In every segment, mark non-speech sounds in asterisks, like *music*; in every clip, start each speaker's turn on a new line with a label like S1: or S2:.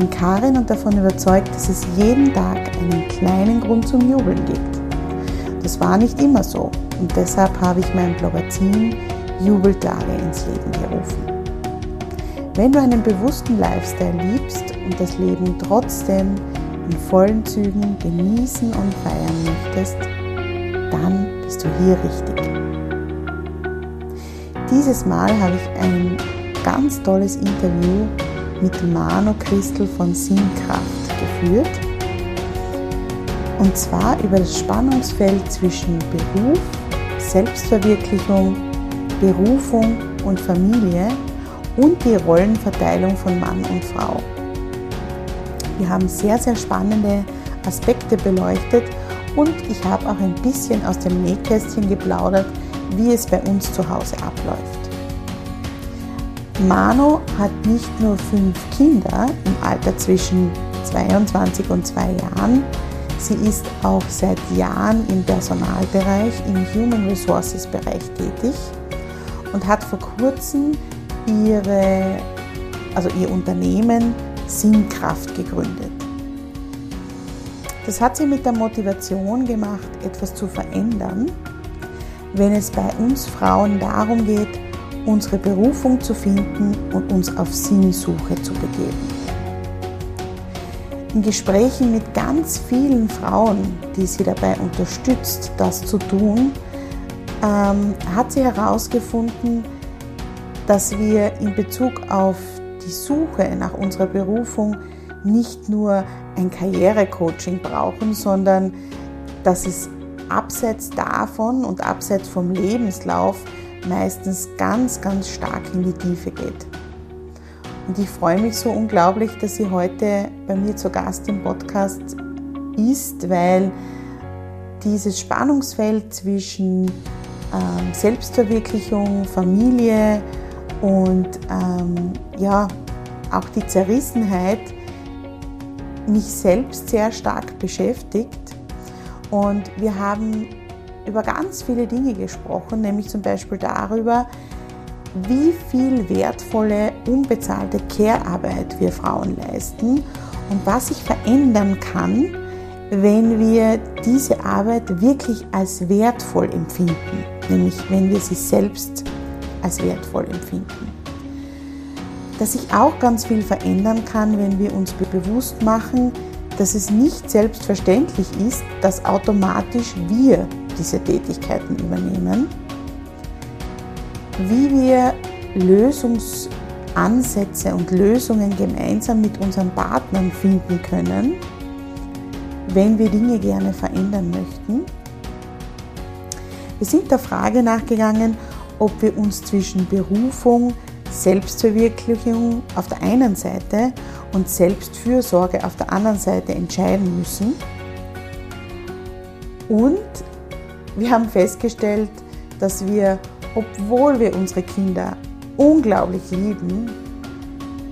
S1: Bin Karin und davon überzeugt, dass es jeden Tag einen kleinen Grund zum Jubeln gibt. Das war nicht immer so und deshalb habe ich mein Blogger-Team Jubeltage ins Leben gerufen. Wenn du einen bewussten Lifestyle liebst und das Leben trotzdem in vollen Zügen genießen und feiern möchtest, dann bist du hier richtig. Dieses Mal habe ich ein ganz tolles Interview mit Mano Christel von Sinnkraft geführt. Und zwar über das Spannungsfeld zwischen Beruf, Selbstverwirklichung, Berufung und Familie und die Rollenverteilung von Mann und Frau. Wir haben sehr, sehr spannende Aspekte beleuchtet und ich habe auch ein bisschen aus dem Nähkästchen geplaudert, wie es bei uns zu Hause abläuft. Mano hat nicht nur fünf Kinder im Alter zwischen 22 und 2 Jahren, sie ist auch seit Jahren im Personalbereich, im Human Resources Bereich tätig und hat vor kurzem ihre, also ihr Unternehmen Sinnkraft gegründet. Das hat sie mit der Motivation gemacht, etwas zu verändern, wenn es bei uns Frauen darum geht, unsere Berufung zu finden und uns auf Sinnsuche zu begeben. In Gesprächen mit ganz vielen Frauen, die sie dabei unterstützt, das zu tun, ähm, hat sie herausgefunden, dass wir in Bezug auf die Suche nach unserer Berufung nicht nur ein Karrierecoaching brauchen, sondern dass es abseits davon und abseits vom Lebenslauf meistens ganz, ganz stark in die Tiefe geht. Und ich freue mich so unglaublich, dass sie heute bei mir zu Gast im Podcast ist, weil dieses Spannungsfeld zwischen ähm, Selbstverwirklichung, Familie und ähm, ja, auch die Zerrissenheit mich selbst sehr stark beschäftigt. Und wir haben über ganz viele Dinge gesprochen, nämlich zum Beispiel darüber, wie viel wertvolle, unbezahlte Care-Arbeit wir Frauen leisten und was sich verändern kann, wenn wir diese Arbeit wirklich als wertvoll empfinden, nämlich wenn wir sie selbst als wertvoll empfinden. Dass sich auch ganz viel verändern kann, wenn wir uns bewusst machen, dass es nicht selbstverständlich ist, dass automatisch wir diese Tätigkeiten übernehmen, wie wir Lösungsansätze und Lösungen gemeinsam mit unseren Partnern finden können, wenn wir Dinge gerne verändern möchten. Wir sind der Frage nachgegangen, ob wir uns zwischen Berufung, Selbstverwirklichung auf der einen Seite und Selbstfürsorge auf der anderen Seite entscheiden müssen. Und wir haben festgestellt, dass wir, obwohl wir unsere Kinder unglaublich lieben,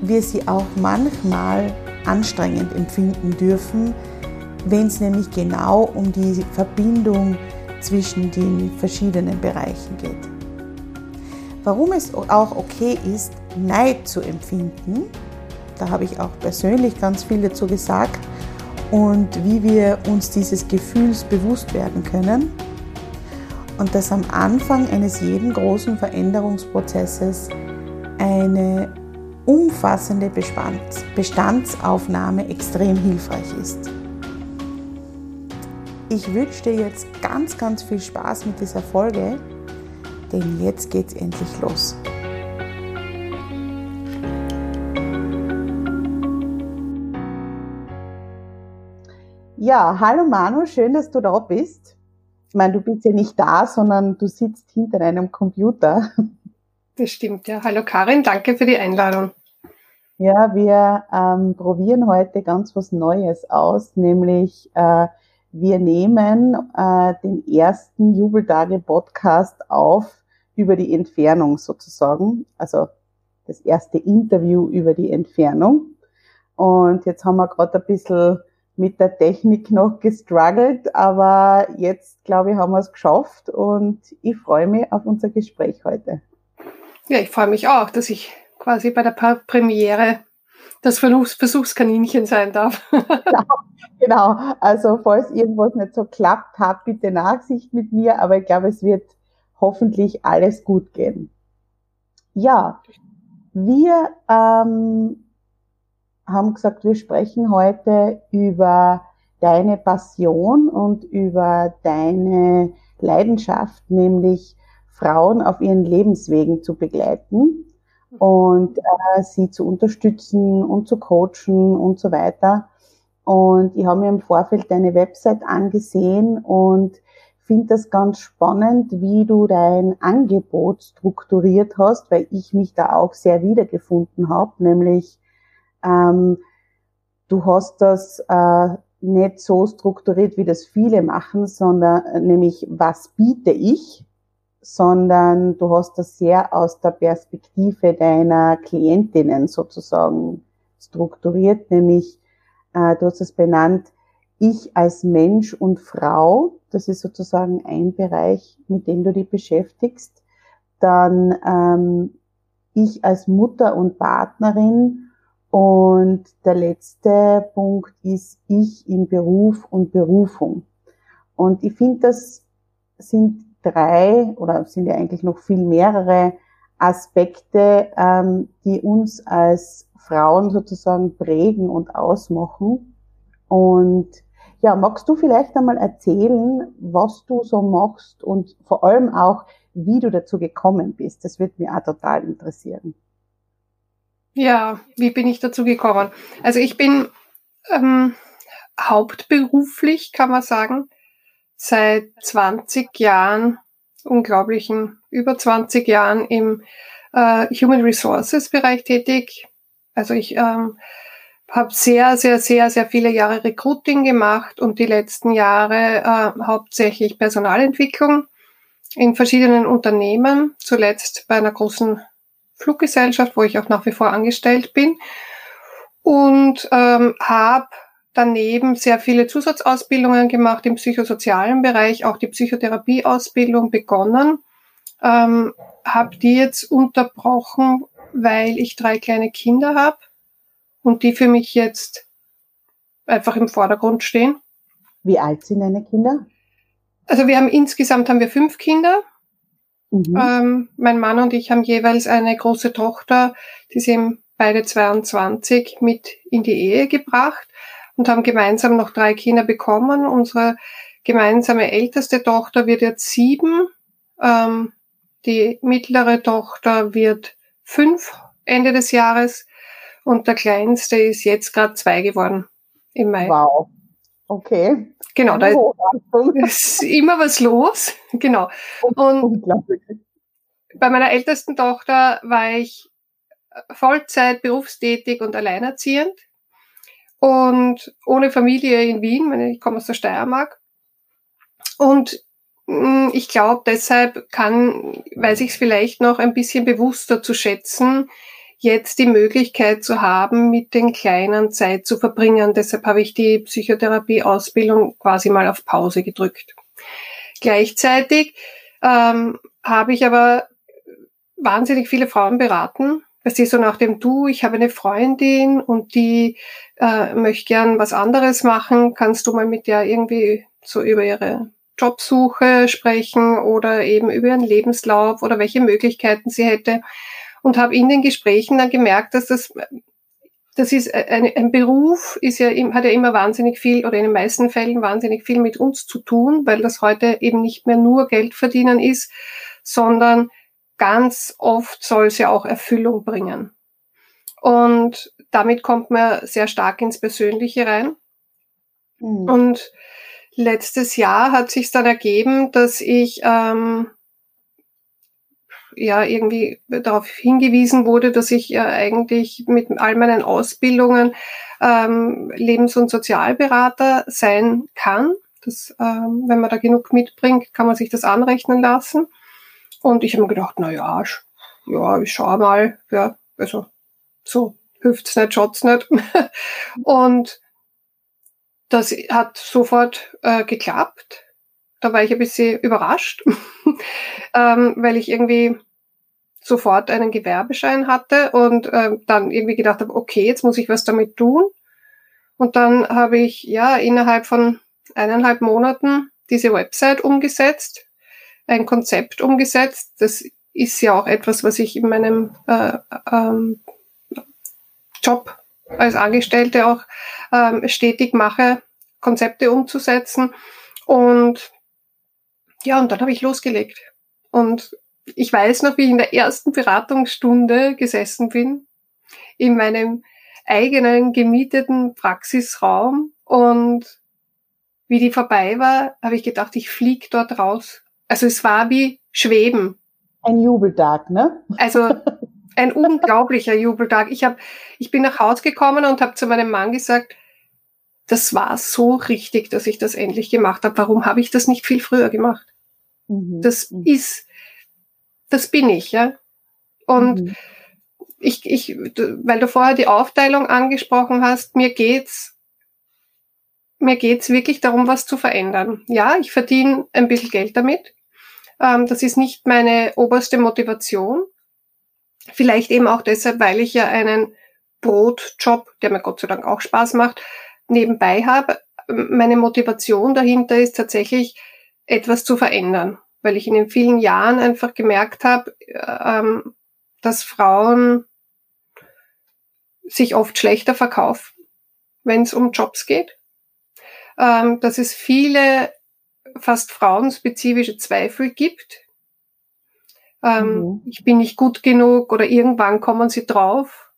S1: wir sie auch manchmal anstrengend empfinden dürfen, wenn es nämlich genau um die Verbindung zwischen den verschiedenen Bereichen geht. Warum es auch okay ist, Neid zu empfinden, da habe ich auch persönlich ganz viel dazu gesagt, und wie wir uns dieses Gefühls bewusst werden können. Und dass am Anfang eines jeden großen Veränderungsprozesses eine umfassende Bestandsaufnahme extrem hilfreich ist. Ich wünsche dir jetzt ganz, ganz viel Spaß mit dieser Folge, denn jetzt geht's endlich los. Ja, hallo Manu, schön, dass du da bist. Ich meine, du bist ja nicht da, sondern du sitzt hinter einem Computer.
S2: Das stimmt, ja. Hallo Karin, danke für die Einladung.
S1: Ja, wir ähm, probieren heute ganz was Neues aus, nämlich äh, wir nehmen äh, den ersten Jubeltage-Podcast auf über die Entfernung sozusagen, also das erste Interview über die Entfernung. Und jetzt haben wir gerade ein bisschen mit der Technik noch gestruggelt, aber jetzt, glaube ich, haben wir es geschafft und ich freue mich auf unser Gespräch heute.
S2: Ja, ich freue mich auch, dass ich quasi bei der Premiere das Versuchs Versuchskaninchen sein darf. *laughs*
S1: genau, genau, also falls irgendwas nicht so klappt, habt bitte Nachsicht mit mir, aber ich glaube, es wird hoffentlich alles gut gehen. Ja, wir ähm, haben gesagt, wir sprechen heute über deine Passion und über deine Leidenschaft, nämlich Frauen auf ihren Lebenswegen zu begleiten und äh, sie zu unterstützen und zu coachen und so weiter. Und ich habe mir im Vorfeld deine Website angesehen und finde das ganz spannend, wie du dein Angebot strukturiert hast, weil ich mich da auch sehr wiedergefunden habe, nämlich ähm, du hast das äh, nicht so strukturiert, wie das viele machen, sondern äh, nämlich was biete ich sondern du hast das sehr aus der Perspektive deiner Klientinnen sozusagen strukturiert, nämlich äh, du hast es benannt, ich als Mensch und Frau, das ist sozusagen ein Bereich, mit dem du dich beschäftigst, dann ähm, ich als Mutter und Partnerin und der letzte Punkt ist ich im Beruf und Berufung. Und ich finde, das sind drei oder sind ja eigentlich noch viel mehrere Aspekte, ähm, die uns als Frauen sozusagen prägen und ausmachen. Und ja, magst du vielleicht einmal erzählen, was du so machst und vor allem auch, wie du dazu gekommen bist? Das wird mich auch total interessieren.
S2: Ja, wie bin ich dazu gekommen? Also ich bin ähm, hauptberuflich, kann man sagen, seit 20 Jahren, unglaublichen über 20 Jahren im äh, Human Resources Bereich tätig. Also ich ähm, habe sehr, sehr, sehr, sehr viele Jahre Recruiting gemacht und die letzten Jahre äh, hauptsächlich Personalentwicklung in verschiedenen Unternehmen, zuletzt bei einer großen Fluggesellschaft, wo ich auch nach wie vor angestellt bin und ähm, habe daneben sehr viele Zusatzausbildungen gemacht im psychosozialen Bereich, auch die Psychotherapieausbildung begonnen. Ähm, habe die jetzt unterbrochen, weil ich drei kleine Kinder habe und die für mich jetzt einfach im Vordergrund stehen.
S1: Wie alt sind deine Kinder?
S2: Also wir haben insgesamt haben wir fünf Kinder. Mhm. Ähm, mein Mann und ich haben jeweils eine große Tochter, die sind beide 22 mit in die Ehe gebracht und haben gemeinsam noch drei Kinder bekommen. Unsere gemeinsame älteste Tochter wird jetzt sieben. Ähm, die mittlere Tochter wird fünf Ende des Jahres und der kleinste ist jetzt gerade zwei geworden im Mai.
S1: Wow. Okay.
S2: Genau, da ist immer was los. Genau. Und bei meiner ältesten Tochter war ich Vollzeit berufstätig und alleinerziehend und ohne Familie in Wien, ich komme aus der Steiermark. Und mm, ich glaube, deshalb kann, weiß ich es vielleicht noch ein bisschen bewusster zu schätzen, jetzt die Möglichkeit zu haben, mit den Kleinen Zeit zu verbringen. Deshalb habe ich die Psychotherapie-Ausbildung quasi mal auf Pause gedrückt. Gleichzeitig ähm, habe ich aber wahnsinnig viele Frauen beraten. Das ist so nach dem Du, ich habe eine Freundin und die äh, möchte gern was anderes machen. Kannst du mal mit der irgendwie so über ihre Jobsuche sprechen oder eben über ihren Lebenslauf oder welche Möglichkeiten sie hätte? Und habe in den Gesprächen dann gemerkt, dass das das ist ein, ein Beruf, ist ja, hat ja immer wahnsinnig viel oder in den meisten Fällen wahnsinnig viel mit uns zu tun, weil das heute eben nicht mehr nur Geld verdienen ist, sondern ganz oft soll es ja auch Erfüllung bringen. Und damit kommt man sehr stark ins Persönliche rein. Mhm. Und letztes Jahr hat sich dann ergeben, dass ich ähm, ja irgendwie darauf hingewiesen wurde, dass ich ja eigentlich mit all meinen Ausbildungen ähm, Lebens- und Sozialberater sein kann. Das, ähm, wenn man da genug mitbringt, kann man sich das anrechnen lassen. Und ich habe mir gedacht, na ja, ja, ich schau mal, ja, also so hüft's nicht, schaut's nicht. *laughs* und das hat sofort äh, geklappt. Da war ich ein bisschen überrascht, *laughs* ähm, weil ich irgendwie sofort einen Gewerbeschein hatte und äh, dann irgendwie gedacht habe, okay, jetzt muss ich was damit tun. Und dann habe ich ja innerhalb von eineinhalb Monaten diese Website umgesetzt, ein Konzept umgesetzt. Das ist ja auch etwas, was ich in meinem äh, ähm, Job als Angestellte auch ähm, stetig mache, Konzepte umzusetzen. Und ja, und dann habe ich losgelegt. Und ich weiß noch, wie ich in der ersten Beratungsstunde gesessen bin, in meinem eigenen gemieteten Praxisraum und wie die vorbei war, habe ich gedacht, ich flieg dort raus. Also es war wie Schweben.
S1: Ein Jubeltag, ne?
S2: Also *laughs* ein unglaublicher Jubeltag. Ich, hab, ich bin nach Hause gekommen und habe zu meinem Mann gesagt, das war so richtig, dass ich das endlich gemacht habe. Warum habe ich das nicht viel früher gemacht? Mhm. Das mhm. ist das bin ich, ja. Und mhm. ich, ich, weil du vorher die Aufteilung angesprochen hast, mir geht's, mir geht's wirklich darum, was zu verändern. Ja, ich verdiene ein bisschen Geld damit. Ähm, das ist nicht meine oberste Motivation. Vielleicht eben auch deshalb, weil ich ja einen Brotjob, der mir Gott sei Dank auch Spaß macht, nebenbei habe. Meine Motivation dahinter ist tatsächlich, etwas zu verändern weil ich in den vielen Jahren einfach gemerkt habe, ähm, dass Frauen sich oft schlechter verkaufen, wenn es um Jobs geht. Ähm, dass es viele fast frauenspezifische Zweifel gibt. Ähm, mhm. Ich bin nicht gut genug oder irgendwann kommen sie drauf,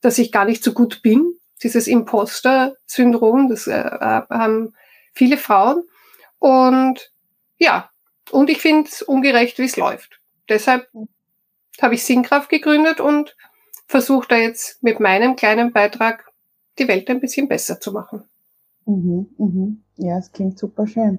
S2: dass ich gar nicht so gut bin. Dieses Imposter-Syndrom, das äh, äh haben viele Frauen. Und ja, und ich finde es ungerecht, wie es läuft. Deshalb habe ich Sinnkraft gegründet und versuche da jetzt mit meinem kleinen Beitrag die Welt ein bisschen besser zu machen.
S1: Mhm, mhm. Ja, es klingt super schön.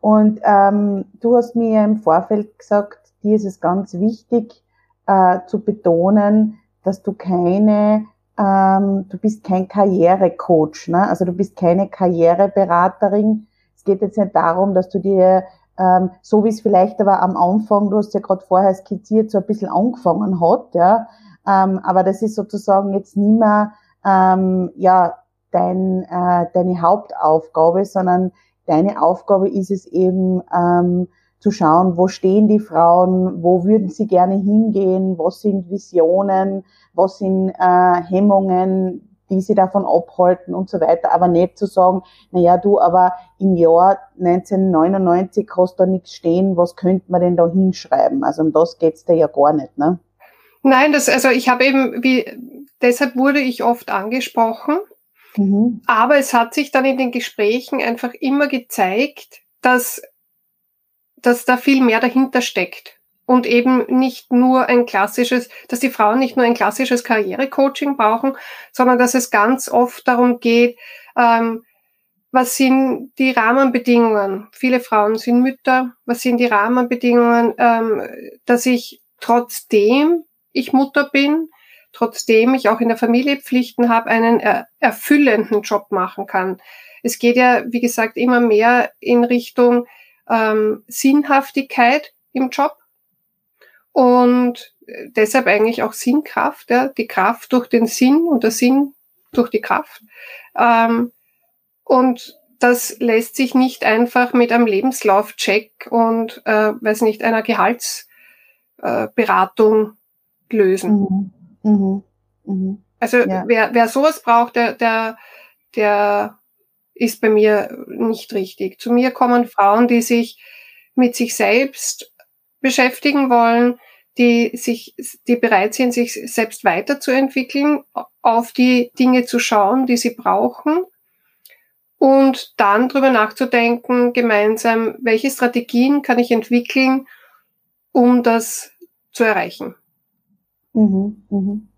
S1: Und ähm, du hast mir im Vorfeld gesagt, dir ist es ganz wichtig äh, zu betonen, dass du keine, ähm, du bist kein Karrierecoach, ne? also du bist keine Karriereberaterin. Es geht jetzt nicht darum, dass du dir ähm, so wie es vielleicht aber am Anfang, du hast ja gerade vorher skizziert, so ein bisschen angefangen hat, ja. Ähm, aber das ist sozusagen jetzt nicht mehr ähm, ja, dein, äh, deine Hauptaufgabe, sondern deine Aufgabe ist es eben ähm, zu schauen, wo stehen die Frauen, wo würden sie gerne hingehen, was sind Visionen, was sind äh, Hemmungen, die sie davon abhalten und so weiter, aber nicht zu sagen, na ja, du, aber im Jahr 1999 hast da nichts stehen, was könnte man denn da hinschreiben? Also um das geht's da ja gar nicht, ne?
S2: Nein, das, also ich habe eben, wie, deshalb wurde ich oft angesprochen, mhm. aber es hat sich dann in den Gesprächen einfach immer gezeigt, dass, dass da viel mehr dahinter steckt und eben nicht nur ein klassisches, dass die Frauen nicht nur ein klassisches Karrierecoaching brauchen, sondern dass es ganz oft darum geht, ähm, was sind die Rahmenbedingungen? Viele Frauen sind Mütter. Was sind die Rahmenbedingungen, ähm, dass ich trotzdem ich Mutter bin, trotzdem ich auch in der Familie Pflichten habe, einen er erfüllenden Job machen kann. Es geht ja, wie gesagt, immer mehr in Richtung ähm, Sinnhaftigkeit im Job und deshalb eigentlich auch Sinnkraft, ja, die Kraft durch den Sinn und der Sinn durch die Kraft. Ähm, und das lässt sich nicht einfach mit einem Lebenslaufcheck und, äh, weiß nicht, einer Gehaltsberatung äh, lösen. Mhm. Mhm. Mhm. Also ja. wer, wer sowas braucht, der, der, der ist bei mir nicht richtig. Zu mir kommen Frauen, die sich mit sich selbst beschäftigen wollen, die sich, die bereit sind, sich selbst weiterzuentwickeln, auf die Dinge zu schauen, die sie brauchen und dann drüber nachzudenken, gemeinsam, welche Strategien kann ich entwickeln, um das zu erreichen.
S1: Mhm, mhm.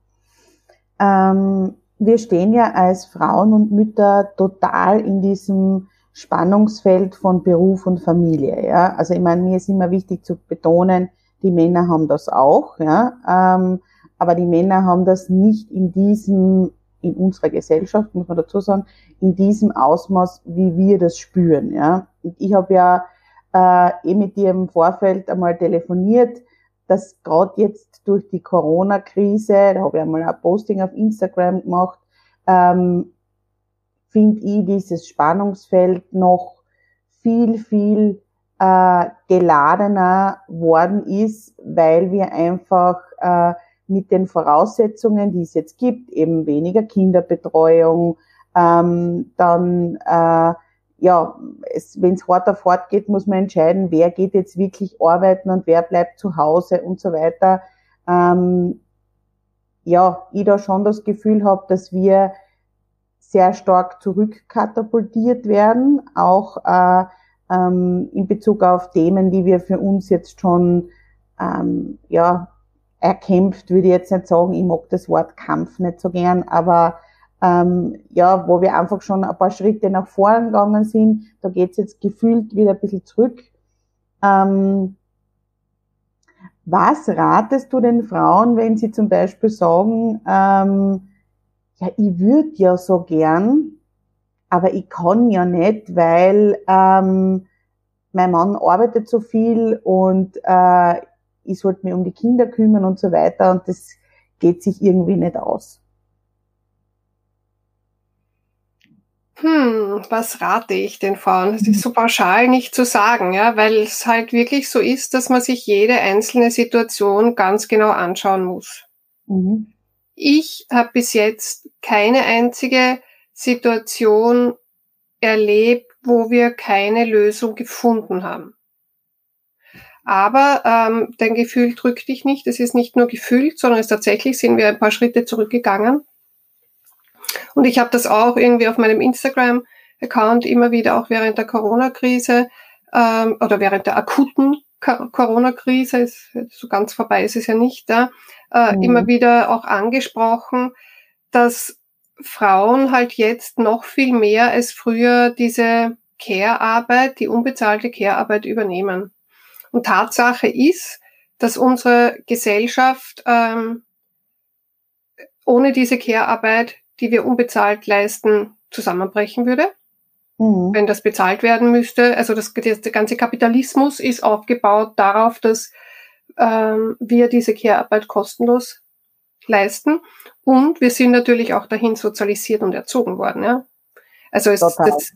S1: Ähm, wir stehen ja als Frauen und Mütter total in diesem Spannungsfeld von Beruf und Familie. Ja? Also ich meine, mir ist immer wichtig zu betonen, die Männer haben das auch, ja, ähm, aber die Männer haben das nicht in diesem, in unserer Gesellschaft, muss man dazu sagen, in diesem Ausmaß, wie wir das spüren, ja. Und ich habe ja äh, eh mit dir im Vorfeld einmal telefoniert, dass gerade jetzt durch die Corona-Krise, da habe ich einmal ein Posting auf Instagram gemacht, ähm, finde ich dieses Spannungsfeld noch viel, viel äh, geladener worden ist, weil wir einfach äh, mit den Voraussetzungen, die es jetzt gibt, eben weniger Kinderbetreuung, ähm, dann äh, ja, wenn es hart auf hart geht, muss man entscheiden, wer geht jetzt wirklich arbeiten und wer bleibt zu Hause und so weiter. Ähm, ja, ich da schon das Gefühl habe, dass wir sehr stark zurückkatapultiert werden, auch äh, ähm, in Bezug auf Themen, die wir für uns jetzt schon ähm, ja, erkämpft, würde ich jetzt nicht sagen. Ich mag das Wort Kampf nicht so gern, aber ähm, ja, wo wir einfach schon ein paar Schritte nach vorn gegangen sind. Da geht's jetzt gefühlt wieder ein bisschen zurück. Ähm, was ratest du den Frauen, wenn sie zum Beispiel sagen, ähm, ja, ich würde ja so gern, aber ich kann ja nicht, weil ähm, mein Mann arbeitet so viel und äh, ich sollte mich um die Kinder kümmern und so weiter und das geht sich irgendwie nicht aus.
S2: Hm, was rate ich den Frauen? Das ist so pauschal nicht zu sagen, ja, weil es halt wirklich so ist, dass man sich jede einzelne Situation ganz genau anschauen muss. Mhm. Ich habe bis jetzt keine einzige Situation erlebt, wo wir keine Lösung gefunden haben. Aber ähm, dein Gefühl drückt dich nicht. Es ist nicht nur gefühlt, sondern es tatsächlich sind wir ein paar Schritte zurückgegangen. Und ich habe das auch irgendwie auf meinem Instagram-Account immer wieder, auch während der Corona-Krise ähm, oder während der akuten Corona-Krise, so ganz vorbei ist es ja nicht da, äh, mhm. immer wieder auch angesprochen, dass Frauen halt jetzt noch viel mehr als früher diese Care-Arbeit, die unbezahlte Care-Arbeit übernehmen. Und Tatsache ist, dass unsere Gesellschaft ähm, ohne diese Care-Arbeit, die wir unbezahlt leisten, zusammenbrechen würde. Mhm. Wenn das bezahlt werden müsste. Also das, der ganze Kapitalismus ist aufgebaut darauf, dass ähm, wir diese Care-Arbeit kostenlos leisten. Und wir sind natürlich auch dahin sozialisiert und erzogen worden. Ja? Also es, das,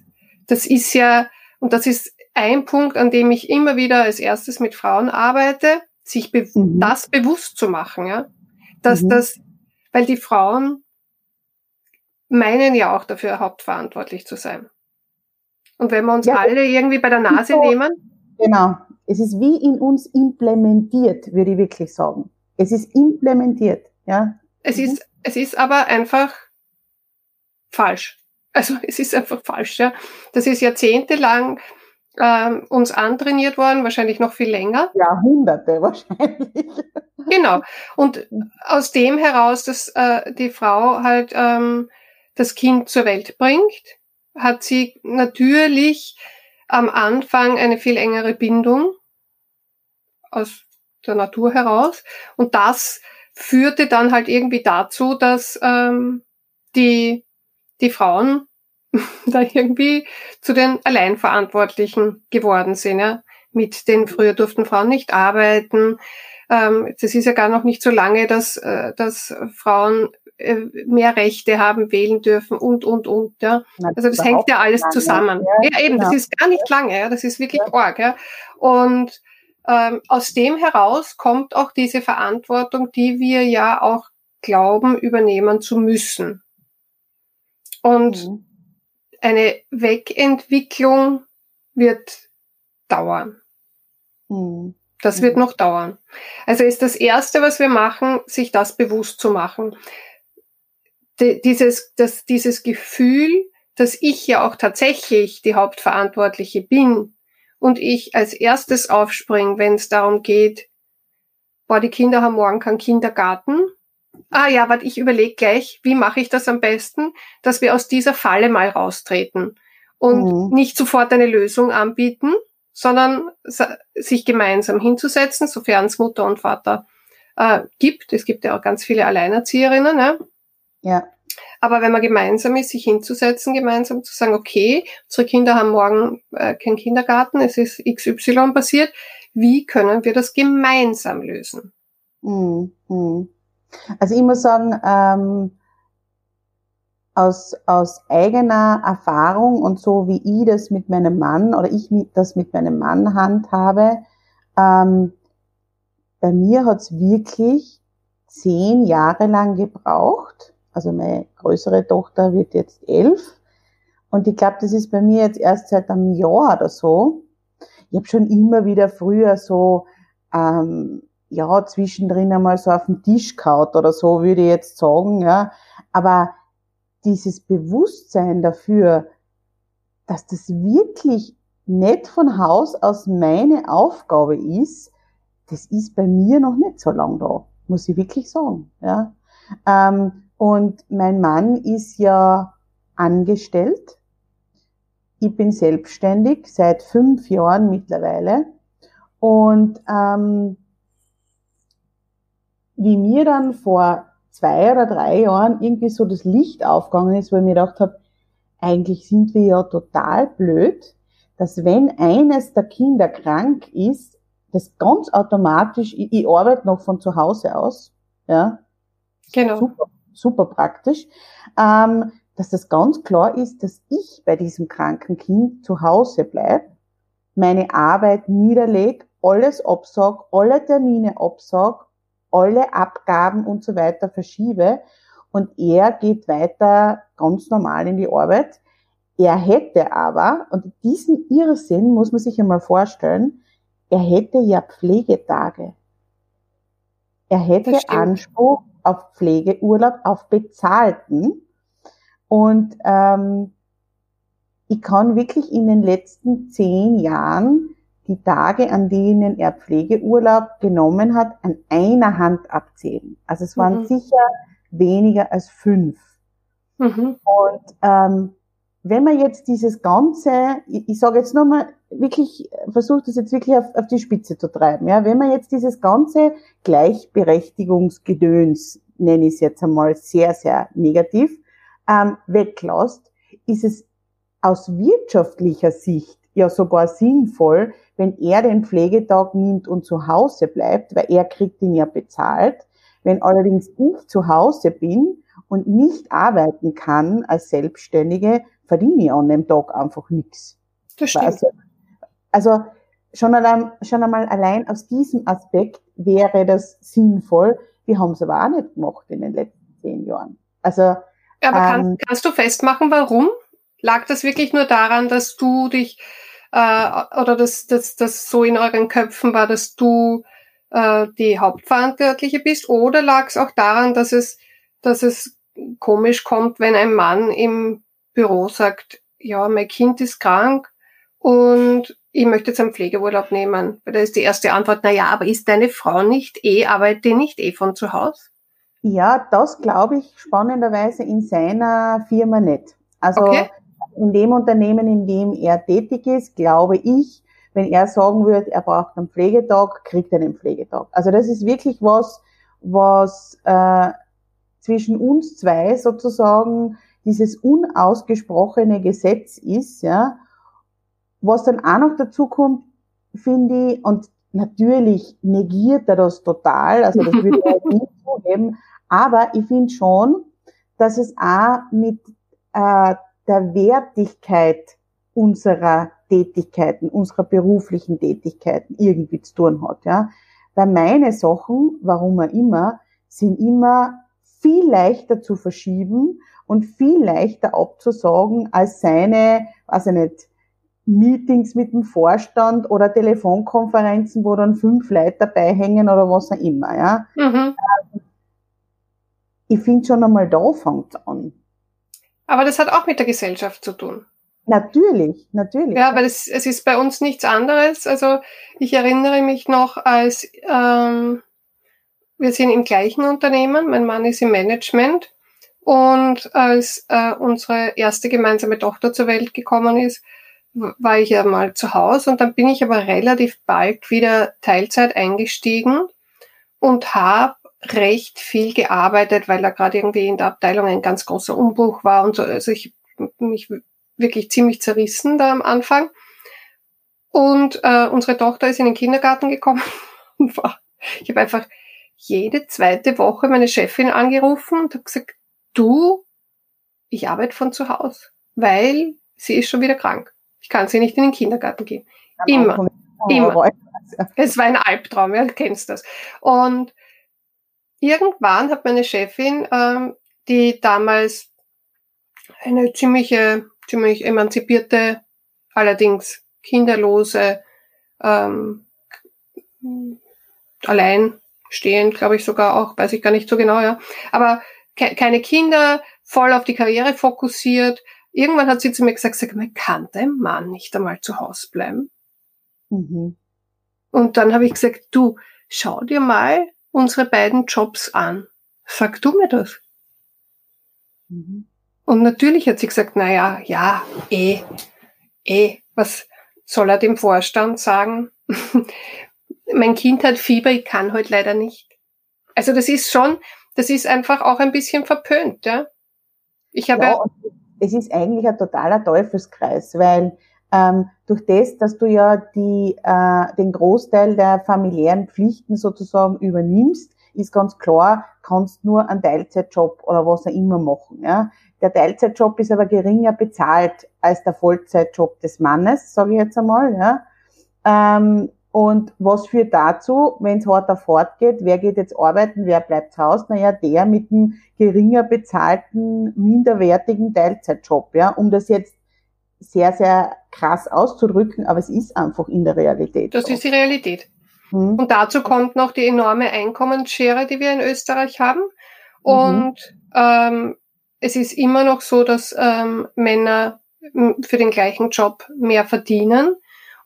S2: das ist ja, und das ist ein Punkt, an dem ich immer wieder als erstes mit Frauen arbeite, sich be mhm. das bewusst zu machen, ja. Dass mhm. das, weil die Frauen meinen ja auch dafür hauptverantwortlich zu sein. Und wenn wir uns ja, alle irgendwie bei der Nase so, nehmen.
S1: Genau. Es ist wie in uns implementiert, würde ich wirklich sagen. Es ist implementiert, ja.
S2: Es mhm. ist, es ist aber einfach falsch. Also *laughs* es ist einfach falsch, ja. Das ist jahrzehntelang ähm, uns antrainiert worden, wahrscheinlich noch viel länger.
S1: Jahrhunderte *laughs* wahrscheinlich.
S2: Genau. Und aus dem heraus, dass äh, die Frau halt ähm, das Kind zur Welt bringt, hat sie natürlich am Anfang eine viel engere Bindung aus der Natur heraus. Und das führte dann halt irgendwie dazu, dass ähm, die, die Frauen *laughs* da irgendwie zu den Alleinverantwortlichen geworden sind. Ja? Mit den früher durften Frauen nicht arbeiten. Ähm, das ist ja gar noch nicht so lange, dass, äh, dass Frauen äh, mehr Rechte haben, wählen dürfen und, und, und. Ja. Also das hängt ja alles zusammen. Ja, eben, das ist gar nicht lange. Ja. Das ist wirklich arg. Ja. Und ähm, aus dem heraus kommt auch diese Verantwortung, die wir ja auch glauben, übernehmen zu müssen. Und mhm. eine Wegentwicklung wird dauern. Mhm. Das wird mhm. noch dauern. Also ist das Erste, was wir machen, sich das bewusst zu machen. D dieses, das, dieses Gefühl, dass ich ja auch tatsächlich die Hauptverantwortliche bin und ich als erstes aufspringe, wenn es darum geht, boah, die Kinder haben morgen keinen Kindergarten. Ah ja, warte, ich überlege gleich, wie mache ich das am besten, dass wir aus dieser Falle mal raustreten und mhm. nicht sofort eine Lösung anbieten, sondern sich gemeinsam hinzusetzen, sofern es Mutter und Vater äh, gibt. Es gibt ja auch ganz viele Alleinerzieherinnen. Ne? Ja. Aber wenn man gemeinsam ist, sich hinzusetzen, gemeinsam zu sagen, okay, unsere Kinder haben morgen äh, keinen Kindergarten, es ist XY passiert, wie können wir das gemeinsam lösen?
S1: Mhm. Also ich muss sagen, ähm, aus, aus eigener Erfahrung und so wie ich das mit meinem Mann oder ich mit, das mit meinem Mann handhabe, ähm, bei mir hat's wirklich zehn Jahre lang gebraucht. Also meine größere Tochter wird jetzt elf. Und ich glaube, das ist bei mir jetzt erst seit einem Jahr oder so. Ich habe schon immer wieder früher so, ähm, ja, zwischendrin einmal so auf den Tisch kaut oder so, würde ich jetzt sagen, ja. Aber dieses Bewusstsein dafür, dass das wirklich nicht von Haus aus meine Aufgabe ist, das ist bei mir noch nicht so lang da, muss ich wirklich sagen. Ja. Ähm, und mein Mann ist ja angestellt. Ich bin selbstständig seit fünf Jahren mittlerweile. Und ähm, wie mir dann vor zwei oder drei Jahren irgendwie so das Licht aufgegangen ist, weil ich mir gedacht habe, eigentlich sind wir ja total blöd, dass wenn eines der Kinder krank ist, das ganz automatisch, ich, ich arbeite noch von zu Hause aus, ja, genau. super, super praktisch, ähm, dass das ganz klar ist, dass ich bei diesem kranken Kind zu Hause bleib, meine Arbeit niederlege, alles absag, alle Termine absag alle Abgaben und so weiter verschiebe und er geht weiter ganz normal in die Arbeit. Er hätte aber, und diesen Irrsinn muss man sich einmal vorstellen, er hätte ja Pflegetage. Er hätte Anspruch auf Pflegeurlaub, auf bezahlten. Und ähm, ich kann wirklich in den letzten zehn Jahren die Tage, an denen er Pflegeurlaub genommen hat, an einer Hand abzählen. Also es waren mhm. sicher weniger als fünf. Mhm. Und ähm, wenn man jetzt dieses ganze, ich, ich sage jetzt nochmal, wirklich, versuche das jetzt wirklich auf, auf die Spitze zu treiben, ja, wenn man jetzt dieses ganze Gleichberechtigungsgedöns, nenne ich es jetzt einmal sehr, sehr negativ, ähm, weglässt, ist es aus wirtschaftlicher Sicht ja sogar sinnvoll, wenn er den Pflegetag nimmt und zu Hause bleibt, weil er kriegt ihn ja bezahlt. Wenn allerdings ich zu Hause bin und nicht arbeiten kann als Selbstständige, verdiene ich an dem Tag einfach nichts.
S2: Das stimmt. Also,
S1: also schon, allein, schon einmal allein aus diesem Aspekt wäre das sinnvoll. Wir haben es aber auch nicht gemacht in den letzten zehn Jahren. Also, aber
S2: kann, ähm, kannst du festmachen, warum? Lag das wirklich nur daran, dass du dich äh, oder dass das, das so in euren Köpfen war, dass du äh, die Hauptverantwortliche bist? Oder lag es auch daran, dass es, dass es komisch kommt, wenn ein Mann im Büro sagt, ja, mein Kind ist krank und ich möchte jetzt einen Pflegeurlaub nehmen. Weil da ist die erste Antwort, na ja, aber ist deine Frau nicht eh, arbeitet die nicht eh von zu Hause?
S1: Ja, das glaube ich spannenderweise in seiner Firma nicht. Also okay in dem Unternehmen, in dem er tätig ist, glaube ich, wenn er sagen würde, er braucht einen Pflegetag, kriegt er einen Pflegetag. Also das ist wirklich was, was äh, zwischen uns zwei sozusagen dieses unausgesprochene Gesetz ist, ja, was dann auch noch dazu kommt, finde ich, und natürlich negiert er das total, also das würde er *laughs* nie zugeben, aber ich finde schon, dass es auch mit äh, der Wertigkeit unserer Tätigkeiten, unserer beruflichen Tätigkeiten irgendwie zu tun hat, ja. Weil meine Sachen, warum auch immer, sind immer viel leichter zu verschieben und viel leichter abzusagen als seine, weiß ich nicht, Meetings mit dem Vorstand oder Telefonkonferenzen, wo dann fünf Leute dabei hängen oder was auch immer, ja. Mhm. Ich finde schon einmal da fängt an.
S2: Aber das hat auch mit der Gesellschaft zu tun.
S1: Natürlich, natürlich.
S2: Ja, weil es, es ist bei uns nichts anderes. Also ich erinnere mich noch, als ähm, wir sind im gleichen Unternehmen, mein Mann ist im Management und als äh, unsere erste gemeinsame Tochter zur Welt gekommen ist, war ich ja mal zu Hause und dann bin ich aber relativ bald wieder Teilzeit eingestiegen und habe recht viel gearbeitet, weil da gerade irgendwie in der Abteilung ein ganz großer Umbruch war und so. Also ich mich wirklich ziemlich zerrissen da am Anfang. Und äh, unsere Tochter ist in den Kindergarten gekommen *laughs* ich habe einfach jede zweite Woche meine Chefin angerufen und habe gesagt, du, ich arbeite von zu Hause, weil sie ist schon wieder krank. Ich kann sie nicht in den Kindergarten gehen. Immer. Immer. Es war ein Albtraum, ja, du kennst das. Und irgendwann hat meine Chefin, ähm, die damals eine ziemliche, ziemlich emanzipierte, allerdings kinderlose, ähm, allein stehend, glaube ich sogar auch, weiß ich gar nicht so genau, ja. Aber ke keine Kinder, voll auf die Karriere fokussiert. Irgendwann hat sie zu mir gesagt, sag mal, kann dein Mann nicht einmal zu Hause bleiben? Mhm. Und dann habe ich gesagt, du, schau dir mal unsere beiden Jobs an. Sag du mir das. Mhm. Und natürlich hat sie gesagt, na ja, ja, eh, eh, was soll er dem Vorstand sagen? *laughs* mein Kind hat Fieber, ich kann heute leider nicht. Also das ist schon, das ist einfach auch ein bisschen verpönt, ja.
S1: Ich habe ja, es ist eigentlich ein totaler Teufelskreis, weil ähm, durch das, dass du ja die, äh, den Großteil der familiären Pflichten sozusagen übernimmst, ist ganz klar, kannst nur einen Teilzeitjob oder was auch immer machen. Ja. Der Teilzeitjob ist aber geringer bezahlt als der Vollzeitjob des Mannes, sage ich jetzt einmal. Ja. Ähm, und was führt dazu, wenn es hart auf hart geht, wer geht jetzt arbeiten, wer bleibt zu Hause? Naja, der mit einem geringer bezahlten, minderwertigen Teilzeitjob, ja, um das jetzt sehr, sehr krass auszudrücken, aber es ist einfach in der Realität.
S2: Das so. ist die Realität. Hm. Und dazu kommt noch die enorme Einkommensschere, die wir in Österreich haben. Mhm. Und mhm. ähm, es ist immer noch so, dass ähm, Männer für den gleichen Job mehr verdienen.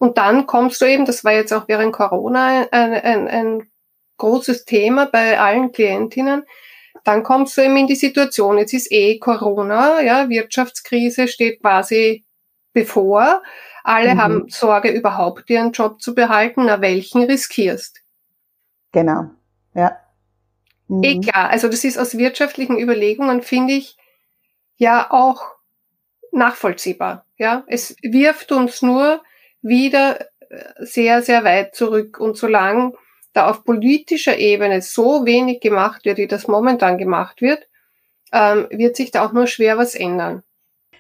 S2: Und dann kommst du eben, das war jetzt auch während Corona ein, ein, ein großes Thema bei allen Klientinnen, dann kommst du eben in die Situation, jetzt ist eh Corona, ja, Wirtschaftskrise steht quasi bevor. Alle mhm. haben Sorge, überhaupt ihren Job zu behalten. Na, welchen riskierst?
S1: Genau, ja.
S2: Mhm. Eh klar, also das ist aus wirtschaftlichen Überlegungen, finde ich, ja auch nachvollziehbar. Ja, es wirft uns nur wieder äh, sehr, sehr weit zurück. Und solange da auf politischer Ebene so wenig gemacht wird, wie das momentan gemacht wird, ähm, wird sich da auch nur schwer was ändern.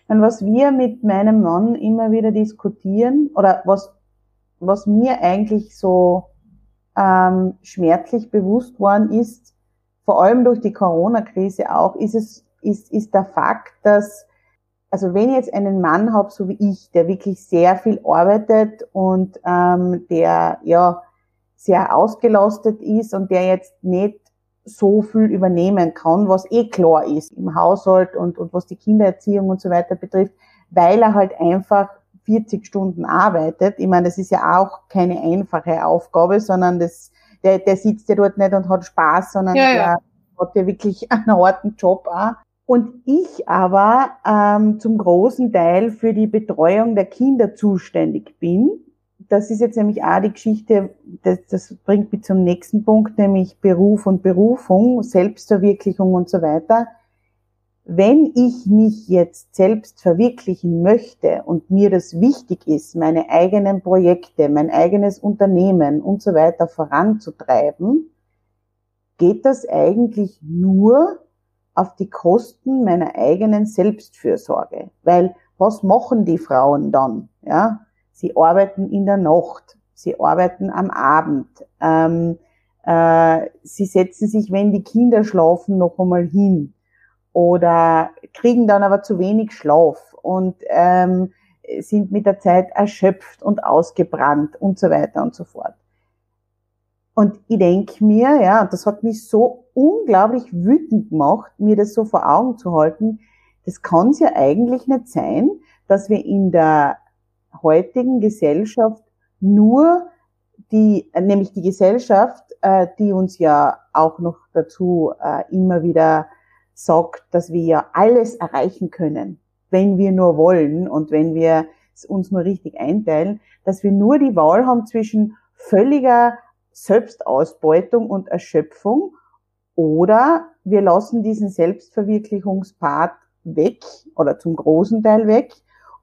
S1: Und was wir mit meinem Mann immer wieder diskutieren, oder was, was mir eigentlich so ähm, schmerzlich bewusst worden ist, vor allem durch die Corona-Krise auch, ist es, ist, ist der Fakt, dass also wenn ich jetzt einen Mann habe, so wie ich, der wirklich sehr viel arbeitet und ähm, der ja sehr ausgelastet ist und der jetzt nicht so viel übernehmen kann, was eh klar ist im Haushalt und, und was die Kindererziehung und so weiter betrifft, weil er halt einfach 40 Stunden arbeitet. Ich meine, das ist ja auch keine einfache Aufgabe, sondern das, der, der sitzt ja dort nicht und hat Spaß, sondern ja, ja. der hat ja wirklich *laughs* einen harten Job auch. Und ich aber ähm, zum großen Teil für die Betreuung der Kinder zuständig bin, das ist jetzt nämlich auch die Geschichte, das, das bringt mich zum nächsten Punkt, nämlich Beruf und Berufung, Selbstverwirklichung und so weiter. Wenn ich mich jetzt selbst verwirklichen möchte und mir das wichtig ist, meine eigenen Projekte, mein eigenes Unternehmen und so weiter voranzutreiben, geht das eigentlich nur auf die Kosten meiner eigenen Selbstfürsorge. Weil was machen die Frauen dann? Ja, sie arbeiten in der Nacht, sie arbeiten am Abend, ähm, äh, sie setzen sich, wenn die Kinder schlafen, noch einmal hin oder kriegen dann aber zu wenig Schlaf und ähm, sind mit der Zeit erschöpft und ausgebrannt und so weiter und so fort. Und ich denke mir, ja, das hat mich so unglaublich wütend gemacht, mir das so vor Augen zu halten. Das kann es ja eigentlich nicht sein, dass wir in der heutigen Gesellschaft nur die, nämlich die Gesellschaft, äh, die uns ja auch noch dazu äh, immer wieder sagt, dass wir ja alles erreichen können, wenn wir nur wollen und wenn wir es uns nur richtig einteilen, dass wir nur die Wahl haben zwischen völliger Selbstausbeutung und Erschöpfung oder wir lassen diesen Selbstverwirklichungspart weg oder zum großen Teil weg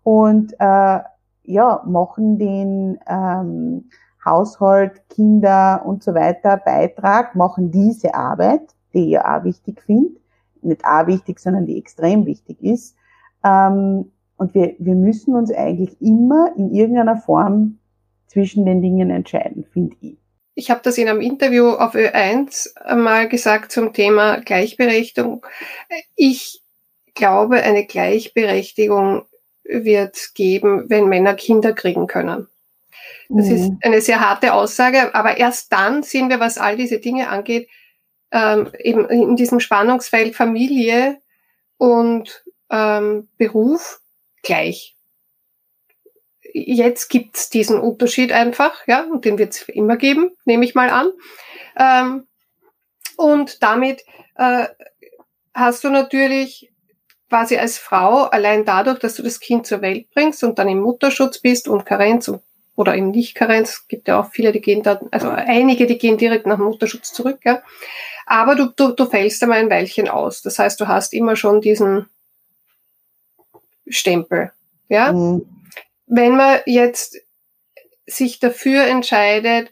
S1: und äh, ja, machen den ähm, Haushalt, Kinder und so weiter Beitrag, machen diese Arbeit, die ich auch wichtig finde, nicht auch wichtig, sondern die extrem wichtig ist. Ähm, und wir, wir müssen uns eigentlich immer in irgendeiner Form zwischen den Dingen entscheiden, finde ich.
S2: Ich habe das in einem Interview auf Ö1 mal gesagt zum Thema Gleichberechtigung. Ich glaube, eine Gleichberechtigung wird geben, wenn Männer Kinder kriegen können. Das mhm. ist eine sehr harte Aussage, aber erst dann sehen wir, was all diese Dinge angeht, ähm, eben in diesem Spannungsfeld Familie und ähm, Beruf gleich. Jetzt gibt's diesen Unterschied einfach, ja, und den wird's immer geben, nehme ich mal an. Ähm, und damit äh, hast du natürlich quasi als Frau allein dadurch, dass du das Kind zur Welt bringst und dann im Mutterschutz bist und Karenz oder im Nicht-Karenz, gibt ja auch viele, die gehen da, also einige, die gehen direkt nach Mutterschutz zurück, ja. Aber du, du, du fällst einmal ein Weilchen aus. Das heißt, du hast immer schon diesen Stempel, ja. Mhm. Wenn man jetzt sich dafür entscheidet,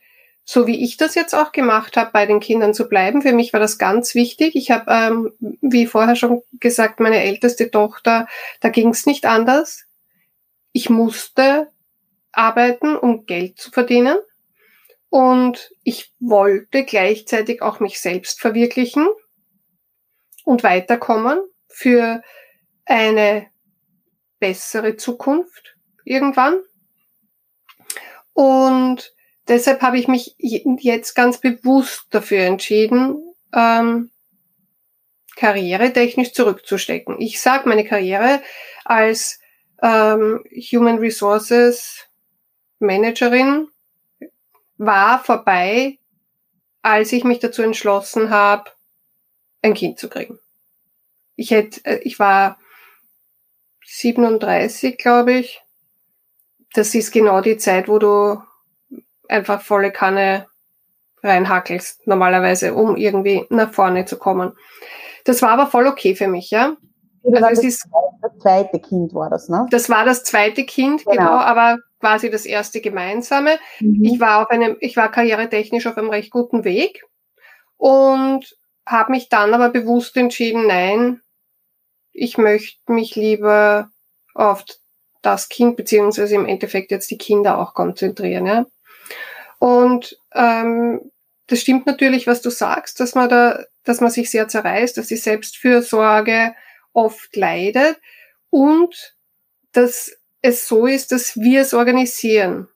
S2: so wie ich das jetzt auch gemacht habe, bei den Kindern zu bleiben. Für mich war das ganz wichtig. Ich habe, ähm, wie vorher schon gesagt, meine älteste Tochter, da ging es nicht anders. Ich musste arbeiten, um Geld zu verdienen. Und ich wollte gleichzeitig auch mich selbst verwirklichen und weiterkommen für eine bessere Zukunft irgendwann. Und deshalb habe ich mich jetzt ganz bewusst dafür entschieden, ähm, karrieretechnisch zurückzustecken. Ich sage meine Karriere als ähm, Human Resources Managerin war vorbei, als ich mich dazu entschlossen habe, ein Kind zu kriegen. Ich hätte, äh, ich war 37, glaube ich. Das ist genau die Zeit, wo du einfach volle Kanne reinhackelst, normalerweise, um irgendwie nach vorne zu kommen. Das war aber voll okay für mich, ja.
S1: Also das, ist, das zweite Kind war das, ne?
S2: Das war das zweite Kind, genau, genau aber quasi das erste gemeinsame. Mhm. Ich war auf einem, ich war karrieretechnisch auf einem recht guten Weg und habe mich dann aber bewusst entschieden, nein, ich möchte mich lieber auf das Kind beziehungsweise im Endeffekt jetzt die Kinder auch konzentrieren. Ja? Und ähm, das stimmt natürlich, was du sagst, dass man da, dass man sich sehr zerreißt, dass die Selbstfürsorge oft leidet und dass es so ist, dass wir es organisieren.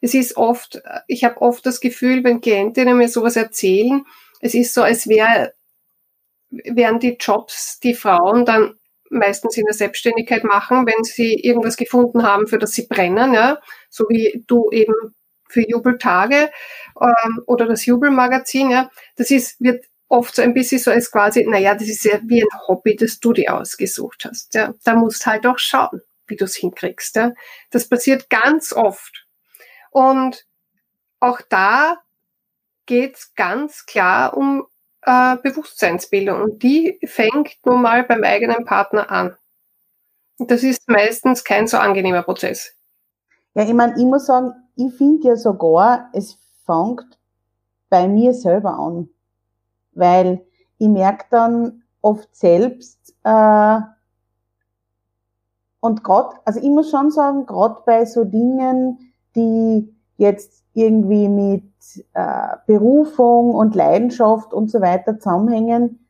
S2: Es ist oft, ich habe oft das Gefühl, wenn Klientinnen mir sowas erzählen, es ist so, als wäre, wären die Jobs, die Frauen dann meistens in der Selbstständigkeit machen, wenn sie irgendwas gefunden haben, für das sie brennen, ja, so wie du eben für Jubeltage ähm, oder das Jubelmagazin, ja, das ist, wird oft so ein bisschen so als quasi, naja, das ist ja wie ein Hobby, das du dir ausgesucht hast. Ja. Da musst halt auch schauen, wie du es hinkriegst. Ja. Das passiert ganz oft. Und auch da geht's ganz klar um äh, Bewusstseinsbildung. Und die fängt nun mal beim eigenen Partner an. Das ist meistens kein so angenehmer Prozess.
S1: Ja, ich meine, ich muss sagen, ich finde ja sogar, es fängt bei mir selber an. Weil ich merke dann oft selbst, äh, und gerade, also ich muss schon sagen, gerade bei so Dingen, die jetzt irgendwie mit äh, Berufung und Leidenschaft und so weiter zusammenhängen,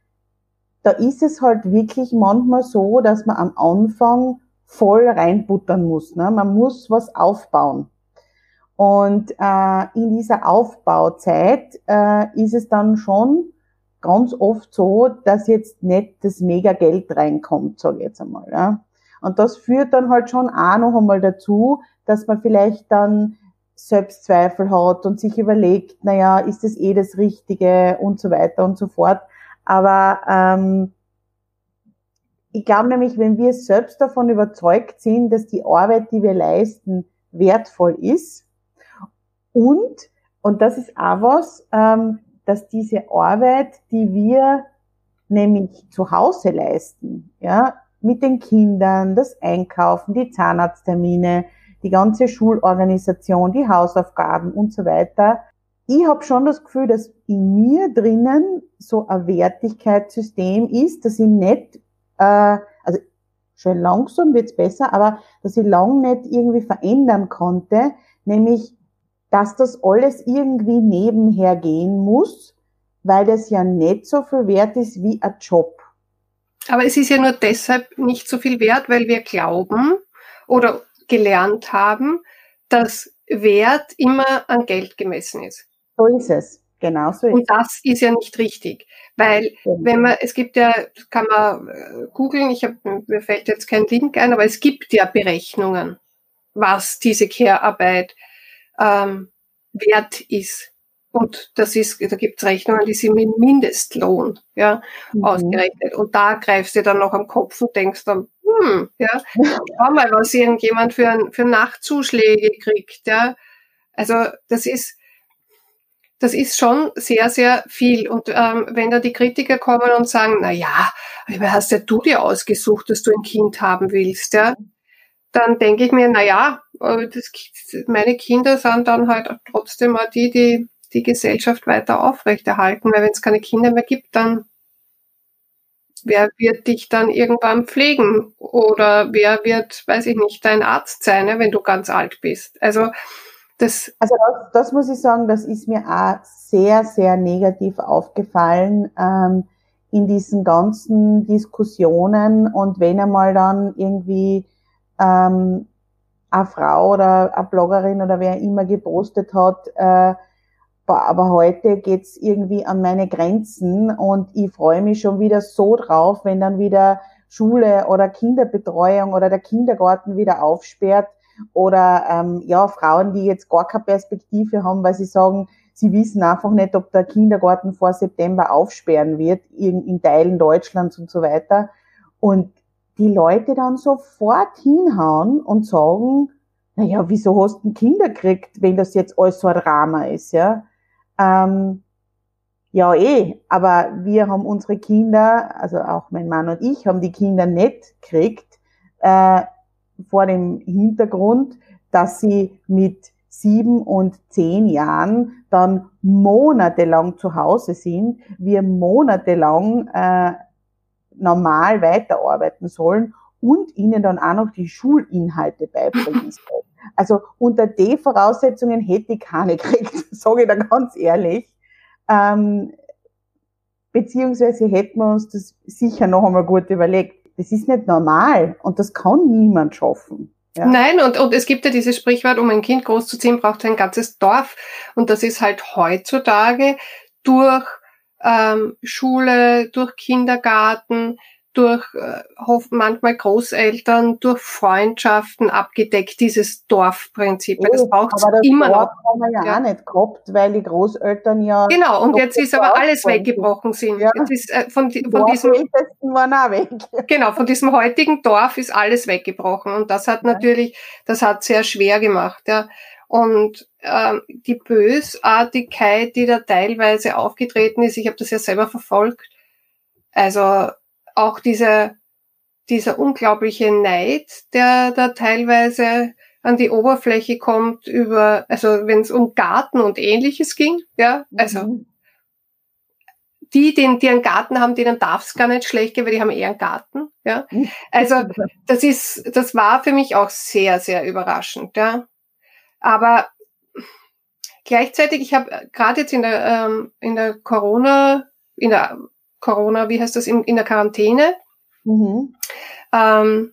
S1: da ist es halt wirklich manchmal so, dass man am Anfang voll reinbuttern muss. Ne? Man muss was aufbauen. Und äh, in dieser Aufbauzeit äh, ist es dann schon ganz oft so, dass jetzt nicht das mega Geld reinkommt, sage ich jetzt einmal. Ja? Und das führt dann halt schon auch noch einmal dazu, dass man vielleicht dann Selbstzweifel hat und sich überlegt, naja, ist das eh das Richtige und so weiter und so fort. Aber ähm, ich glaube nämlich, wenn wir selbst davon überzeugt sind, dass die Arbeit, die wir leisten, wertvoll ist und, und das ist auch was, ähm, dass diese Arbeit, die wir nämlich zu Hause leisten, ja, mit den Kindern, das Einkaufen, die Zahnarzttermine, die ganze Schulorganisation, die Hausaufgaben und so weiter. Ich habe schon das Gefühl, dass in mir drinnen so ein Wertigkeitssystem ist, dass ich nicht, äh, also schon langsam wird's besser, aber dass ich lang nicht irgendwie verändern konnte, nämlich, dass das alles irgendwie nebenher gehen muss, weil das ja nicht so viel wert ist wie ein Job.
S2: Aber es ist ja nur deshalb nicht so viel wert, weil wir glauben oder gelernt haben, dass Wert immer an Geld gemessen ist.
S1: So ist es. Genau so ist
S2: Und das ist ja nicht richtig. Weil, wenn man, es gibt ja, kann man äh, googeln, ich habe, mir fällt jetzt kein Link ein, aber es gibt ja Berechnungen, was diese Care-Arbeit ähm, wert ist. Und das ist, da gibt's Rechnungen, die sind mit Mindestlohn ja, mhm. ausgerechnet. Und da greifst du dann noch am Kopf und denkst dann, hm, ja, *laughs* schau mal, was irgendjemand für, ein, für Nachtzuschläge kriegt. Ja. Also das ist, das ist schon sehr, sehr viel. Und ähm, wenn da die Kritiker kommen und sagen, na ja, aber hast ja du dir ausgesucht, dass du ein Kind haben willst, ja, dann denke ich mir, na ja, das, meine Kinder sind dann halt trotzdem auch die, die die Gesellschaft weiter aufrechterhalten, weil wenn es keine Kinder mehr gibt, dann wer wird dich dann irgendwann pflegen? Oder wer wird, weiß ich nicht, dein Arzt sein, wenn du ganz alt bist? Also das.
S1: Also das, das muss ich sagen, das ist mir auch sehr, sehr negativ aufgefallen ähm, in diesen ganzen Diskussionen und wenn einmal dann irgendwie ähm, eine Frau oder eine Bloggerin oder wer immer gepostet hat, äh, aber heute geht's irgendwie an meine Grenzen und ich freue mich schon wieder so drauf, wenn dann wieder Schule oder Kinderbetreuung oder der Kindergarten wieder aufsperrt oder ähm, ja Frauen, die jetzt gar keine Perspektive haben, weil sie sagen, sie wissen einfach nicht, ob der Kindergarten vor September aufsperren wird in, in Teilen Deutschlands und so weiter und die Leute dann sofort hinhauen und sagen, naja, wieso hast du ein Kinder gekriegt, wenn das jetzt alles so ein Drama ist, ja? Ähm, ja, eh, aber wir haben unsere Kinder, also auch mein Mann und ich, haben die Kinder nicht gekriegt, äh, vor dem Hintergrund, dass sie mit sieben und zehn Jahren dann monatelang zu Hause sind, wir monatelang äh, normal weiterarbeiten sollen und ihnen dann auch noch die Schulinhalte beibringen *laughs* sollen. Also unter den Voraussetzungen hätte ich keine gekriegt, *laughs* sage ich da ganz ehrlich. Ähm, beziehungsweise hätten wir uns das sicher noch einmal gut überlegt. Das ist nicht normal und das kann niemand schaffen.
S2: Ja. Nein, und, und es gibt ja dieses Sprichwort, um ein Kind großzuziehen, braucht ein ganzes Dorf. Und das ist halt heutzutage durch ähm, Schule, durch Kindergarten, durch äh, manchmal Großeltern, durch Freundschaften abgedeckt, dieses Dorfprinzip. Oh, das braucht es immer Dorf noch.
S1: haben wir ja, ja, auch nicht gehabt, weil die Großeltern ja...
S2: Genau, und jetzt ist aber alles weggebrochen sind. Ja. Jetzt ist, äh, von, die, von diesem,
S1: waren auch weg. *laughs*
S2: Genau, von diesem heutigen Dorf ist alles weggebrochen und das hat natürlich, das hat sehr schwer gemacht. Ja. Und ähm, die Bösartigkeit, die da teilweise aufgetreten ist, ich habe das ja selber verfolgt, also auch diese, dieser unglaubliche Neid, der da teilweise an die Oberfläche kommt über, also wenn es um Garten und ähnliches ging, ja, also mhm. die, die, die einen Garten haben, denen darf es gar nicht schlecht gehen, weil die haben eher einen Garten, ja. Mhm. Also *laughs* das ist, das war für mich auch sehr, sehr überraschend, ja. Aber gleichzeitig, ich habe gerade jetzt in der, ähm, in der Corona, in der Corona, wie heißt das, in, in der Quarantäne, mhm. ähm,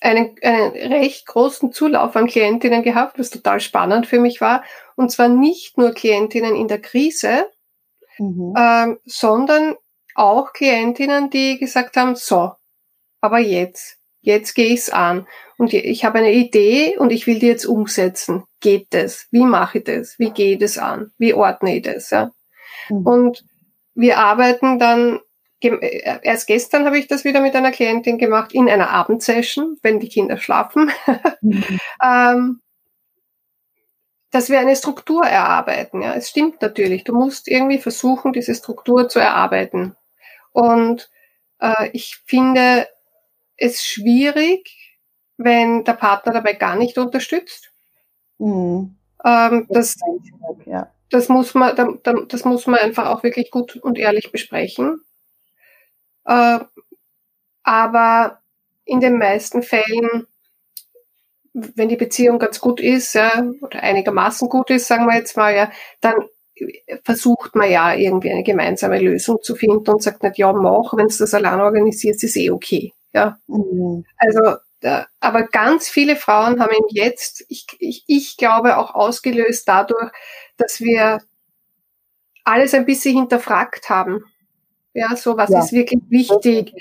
S2: einen, einen recht großen Zulauf an Klientinnen gehabt, was total spannend für mich war. Und zwar nicht nur Klientinnen in der Krise, mhm. ähm, sondern auch Klientinnen, die gesagt haben, so, aber jetzt, jetzt gehe ich's an und ich habe eine Idee und ich will die jetzt umsetzen. Geht das? Wie mache ich das? Wie geht es an? Wie ordne ich das? Ja? Mhm. Und wir arbeiten dann, äh, erst gestern habe ich das wieder mit einer Klientin gemacht, in einer Abendsession, wenn die Kinder schlafen, mhm. *laughs* ähm, dass wir eine Struktur erarbeiten. Ja, es stimmt natürlich. Du musst irgendwie versuchen, diese Struktur zu erarbeiten. Und äh, ich finde es schwierig, wenn der Partner dabei gar nicht unterstützt. Mhm. Ähm, das, ja. Das, muss man, das muss man einfach auch wirklich gut und ehrlich besprechen. Äh, aber in den meisten Fällen, wenn die Beziehung ganz gut ist, ja, oder einigermaßen gut ist, sagen wir jetzt mal, ja, dann versucht man ja irgendwie eine gemeinsame Lösung zu finden und sagt nicht, ja, mach, wenn du das allein organisierst, ist eh okay. Ja. Mhm. Also aber ganz viele Frauen haben ihn jetzt, ich, ich, ich glaube, auch ausgelöst dadurch, dass wir alles ein bisschen hinterfragt haben. Ja, so was ja. ist wirklich wichtig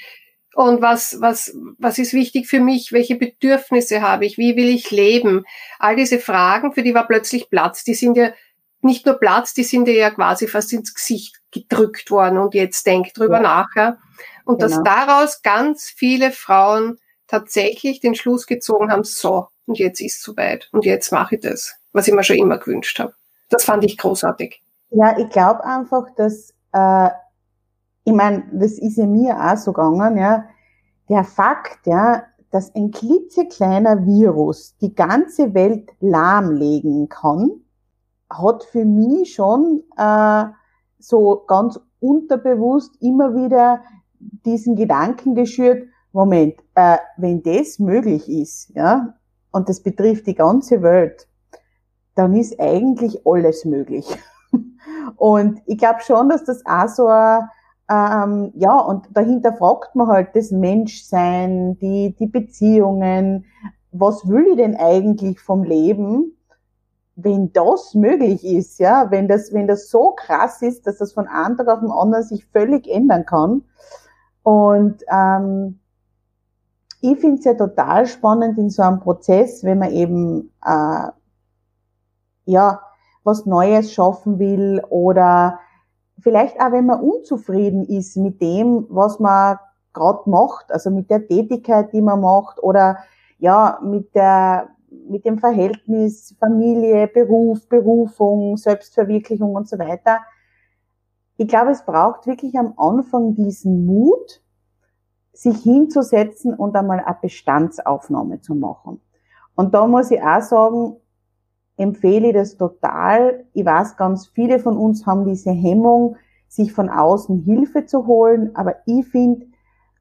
S2: und was, was, was ist wichtig für mich? Welche Bedürfnisse habe ich? Wie will ich leben? All diese Fragen, für die war plötzlich Platz. Die sind ja nicht nur Platz, die sind ja quasi fast ins Gesicht gedrückt worden und jetzt denkt drüber ja. nach. Ja? Und genau. dass daraus ganz viele Frauen tatsächlich den Schluss gezogen haben, so, und jetzt ist es soweit und jetzt mache ich das, was ich mir schon immer gewünscht habe. Das fand ich großartig.
S1: Ja, ich glaube einfach, dass, äh, ich meine, das ist ja mir auch so gegangen, ja, der Fakt, ja, dass ein klitzekleiner Virus die ganze Welt lahmlegen kann, hat für mich schon äh, so ganz unterbewusst immer wieder diesen Gedanken geschürt, Moment, äh, wenn das möglich ist, ja, und das betrifft die ganze Welt, dann ist eigentlich alles möglich. *laughs* und ich glaube schon, dass das auch so ähm, ja, und dahinter fragt man halt das Menschsein, die, die Beziehungen, was will ich denn eigentlich vom Leben, wenn das möglich ist, ja, wenn das, wenn das so krass ist, dass das von einem Tag auf den anderen sich völlig ändern kann. Und ähm, ich finde es ja total spannend in so einem Prozess, wenn man eben äh, ja was Neues schaffen will oder vielleicht auch, wenn man unzufrieden ist mit dem, was man gerade macht, also mit der Tätigkeit, die man macht oder ja mit der mit dem Verhältnis Familie, Beruf, Berufung, Selbstverwirklichung und so weiter. Ich glaube, es braucht wirklich am Anfang diesen Mut, sich hinzusetzen und einmal eine Bestandsaufnahme zu machen. Und da muss ich auch sagen, empfehle ich das total. Ich weiß, ganz viele von uns haben diese Hemmung, sich von außen Hilfe zu holen, aber ich finde,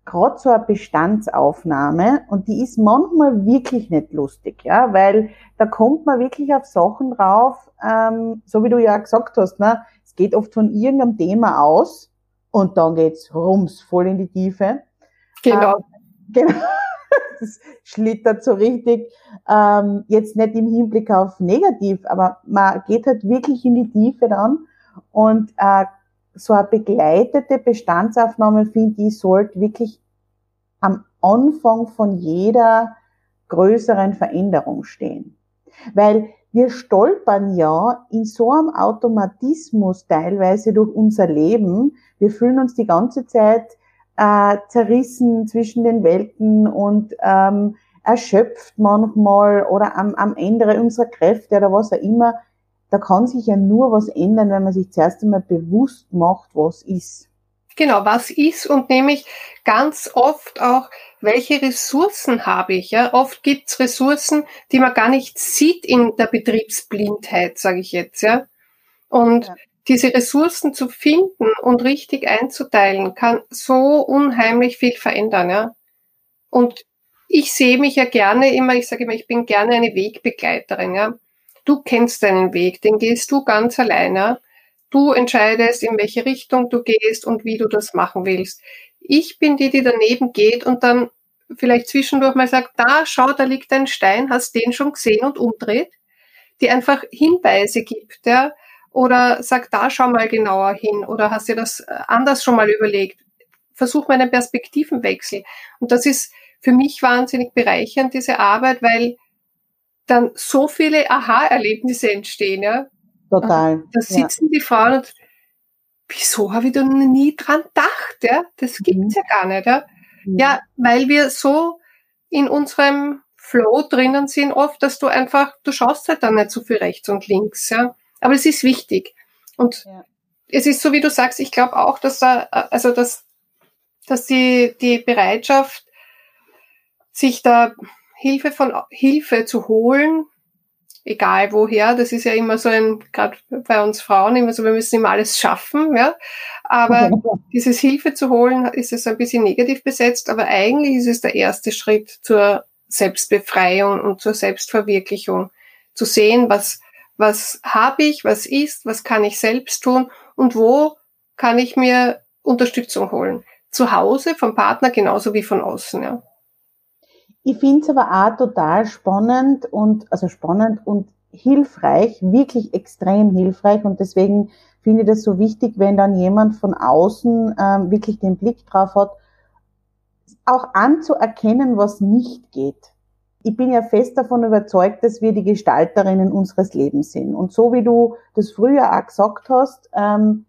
S1: gerade so eine Bestandsaufnahme, und die ist manchmal wirklich nicht lustig, ja, weil da kommt man wirklich auf Sachen drauf, ähm, so wie du ja gesagt hast, ne, es geht oft von irgendeinem Thema aus und dann geht's rums voll in die Tiefe.
S2: Genau. Ähm, *laughs*
S1: genau. Das schlittert so richtig, ähm, jetzt nicht im Hinblick auf negativ, aber man geht halt wirklich in die Tiefe dann und äh, so eine begleitete Bestandsaufnahme, finde ich, sollte wirklich am Anfang von jeder größeren Veränderung stehen. Weil wir stolpern ja in so einem Automatismus teilweise durch unser Leben. Wir fühlen uns die ganze Zeit äh, zerrissen zwischen den Welten und ähm, erschöpft manchmal oder am, am Ende unserer Kräfte oder was auch immer. Da kann sich ja nur was ändern, wenn man sich zuerst einmal bewusst macht, was ist.
S2: Genau, was ist und nämlich ganz oft auch, welche Ressourcen habe ich? Ja? Oft gibt's Ressourcen, die man gar nicht sieht in der Betriebsblindheit, sage ich jetzt. ja. Und ja. Diese Ressourcen zu finden und richtig einzuteilen, kann so unheimlich viel verändern. Ja? Und ich sehe mich ja gerne immer, ich sage immer, ich bin gerne eine Wegbegleiterin. Ja? Du kennst deinen Weg, den gehst du ganz alleine. Du entscheidest, in welche Richtung du gehst und wie du das machen willst. Ich bin die, die daneben geht und dann vielleicht zwischendurch mal sagt, da, schau, da liegt ein Stein, hast den schon gesehen und umdreht, die einfach Hinweise gibt, ja, oder sagt, da, schau mal genauer hin, oder hast dir das äh, anders schon mal überlegt. Versuch mal einen Perspektivenwechsel. Und das ist für mich wahnsinnig bereichernd, diese Arbeit, weil dann so viele Aha-Erlebnisse entstehen, ja.
S1: Total.
S2: Da sitzen ja. die Frauen und wieso habe ich da nie dran gedacht, ja? Das gibt's mhm. ja gar nicht, ja. Mhm. Ja, weil wir so in unserem Flow drinnen sind oft, dass du einfach, du schaust halt dann nicht so viel rechts und links, ja. Aber es ist wichtig. Und ja. es ist so, wie du sagst, ich glaube auch, dass da, also dass, dass die, die Bereitschaft, sich da Hilfe von Hilfe zu holen, egal woher, das ist ja immer so ein, gerade bei uns Frauen, immer so, wir müssen immer alles schaffen, ja. Aber dieses Hilfe zu holen, ist es ein bisschen negativ besetzt, aber eigentlich ist es der erste Schritt zur Selbstbefreiung und zur Selbstverwirklichung. Zu sehen, was, was habe ich, was ist, was kann ich selbst tun und wo kann ich mir Unterstützung holen. Zu Hause, vom Partner genauso wie von außen, ja.
S1: Ich finde es aber auch total spannend und, also spannend und hilfreich, wirklich extrem hilfreich und deswegen finde ich das so wichtig, wenn dann jemand von außen ähm, wirklich den Blick drauf hat, auch anzuerkennen, was nicht geht. Ich bin ja fest davon überzeugt, dass wir die Gestalterinnen unseres Lebens sind. Und so wie du das früher auch gesagt hast, ähm,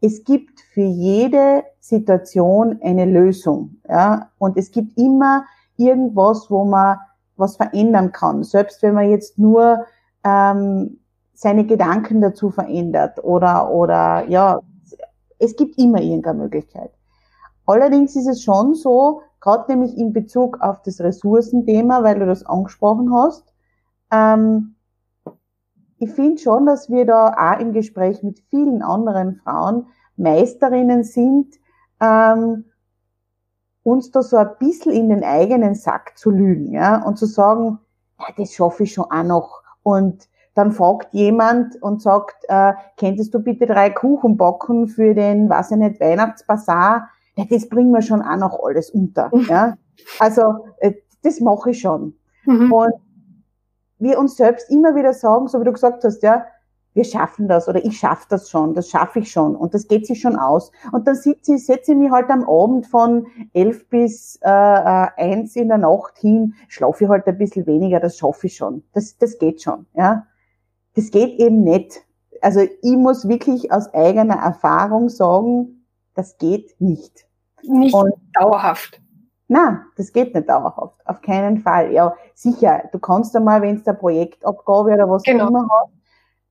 S1: es gibt für jede Situation eine Lösung. Ja? Und es gibt immer irgendwas, wo man was verändern kann. Selbst wenn man jetzt nur ähm, seine Gedanken dazu verändert oder, oder ja, es gibt immer irgendeine Möglichkeit. Allerdings ist es schon so, gerade nämlich in Bezug auf das Ressourcenthema, weil du das angesprochen hast, ähm, ich finde schon, dass wir da auch im Gespräch mit vielen anderen Frauen Meisterinnen sind, ähm, uns da so ein bisschen in den eigenen Sack zu lügen, ja, und zu sagen, ja, das schaffe ich schon auch noch. Und dann fragt jemand und sagt, äh, könntest du bitte drei Kuchen backen für den, weiß ich nicht, Weihnachtsbasar? Ja, das bringen wir schon auch noch alles unter, ja. Also, äh, das mache ich schon. Mhm. Und wir uns selbst immer wieder sagen, so wie du gesagt hast, ja, wir schaffen das oder ich schaffe das schon, das schaffe ich schon und das geht sich schon aus. Und dann sitze ich, setze ich mich halt am Abend von elf bis äh, äh, eins in der Nacht hin, schlafe ich halt ein bisschen weniger, das schaffe ich schon. Das, das geht schon, ja. Das geht eben nicht. Also ich muss wirklich aus eigener Erfahrung sagen, das geht nicht.
S2: Nicht und dauerhaft.
S1: Na, das geht nicht dauerhaft. Auf keinen Fall. Ja, sicher. Du kannst einmal, wenn es der Projektabgabe oder was genau. immer hast,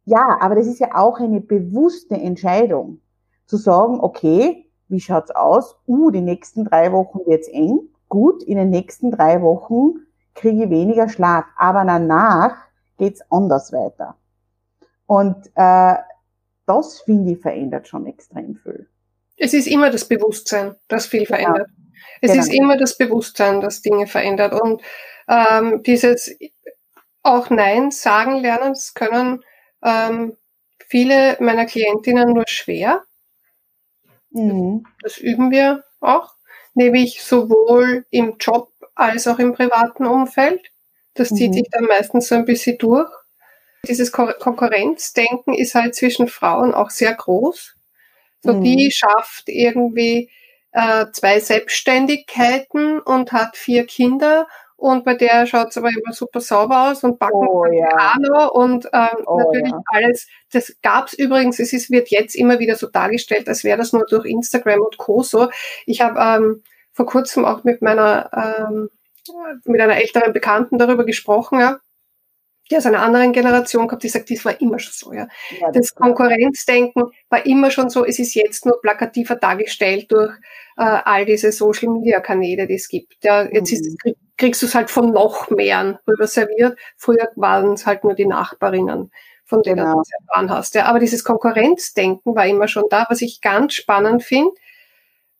S1: ja, aber das ist ja auch eine bewusste Entscheidung, zu sagen, okay, wie schaut's aus? Uh, die nächsten drei Wochen wird's eng. Gut, in den nächsten drei Wochen kriege ich weniger Schlaf, aber danach geht's anders weiter. Und äh, das finde ich verändert schon extrem viel.
S2: Es ist immer das Bewusstsein, das viel verändert. Ja, es genau. ist immer das Bewusstsein, das Dinge verändert. Und ähm, dieses auch Nein sagen lernen, das können ähm, viele meiner Klientinnen nur schwer. Mhm. Das üben wir auch, nämlich sowohl im Job als auch im privaten Umfeld. Das zieht mhm. sich dann meistens so ein bisschen durch. Dieses Konkurrenzdenken ist halt zwischen Frauen auch sehr groß. So mhm. die schafft irgendwie äh, zwei Selbstständigkeiten und hat vier Kinder und bei der schaut es aber immer super sauber aus und backen oh, ja. und ähm, oh, natürlich ja. alles. Das gab's übrigens, es ist, wird jetzt immer wieder so dargestellt, als wäre das nur durch Instagram und Co. so. Ich habe ähm, vor kurzem auch mit meiner ähm, mit einer älteren Bekannten darüber gesprochen, ja, die aus einer anderen Generation kommt, die sagt, das war immer schon so, ja. ja das, das Konkurrenzdenken war immer schon so, es ist jetzt nur plakativer dargestellt durch äh, all diese Social Media Kanäle, die es gibt. Ja, jetzt mhm. ist, krieg, kriegst du es halt von noch mehr rüber serviert. Früher waren es halt nur die Nachbarinnen, von denen genau. du es erfahren hast. Ja, aber dieses Konkurrenzdenken war immer schon da, was ich ganz spannend finde,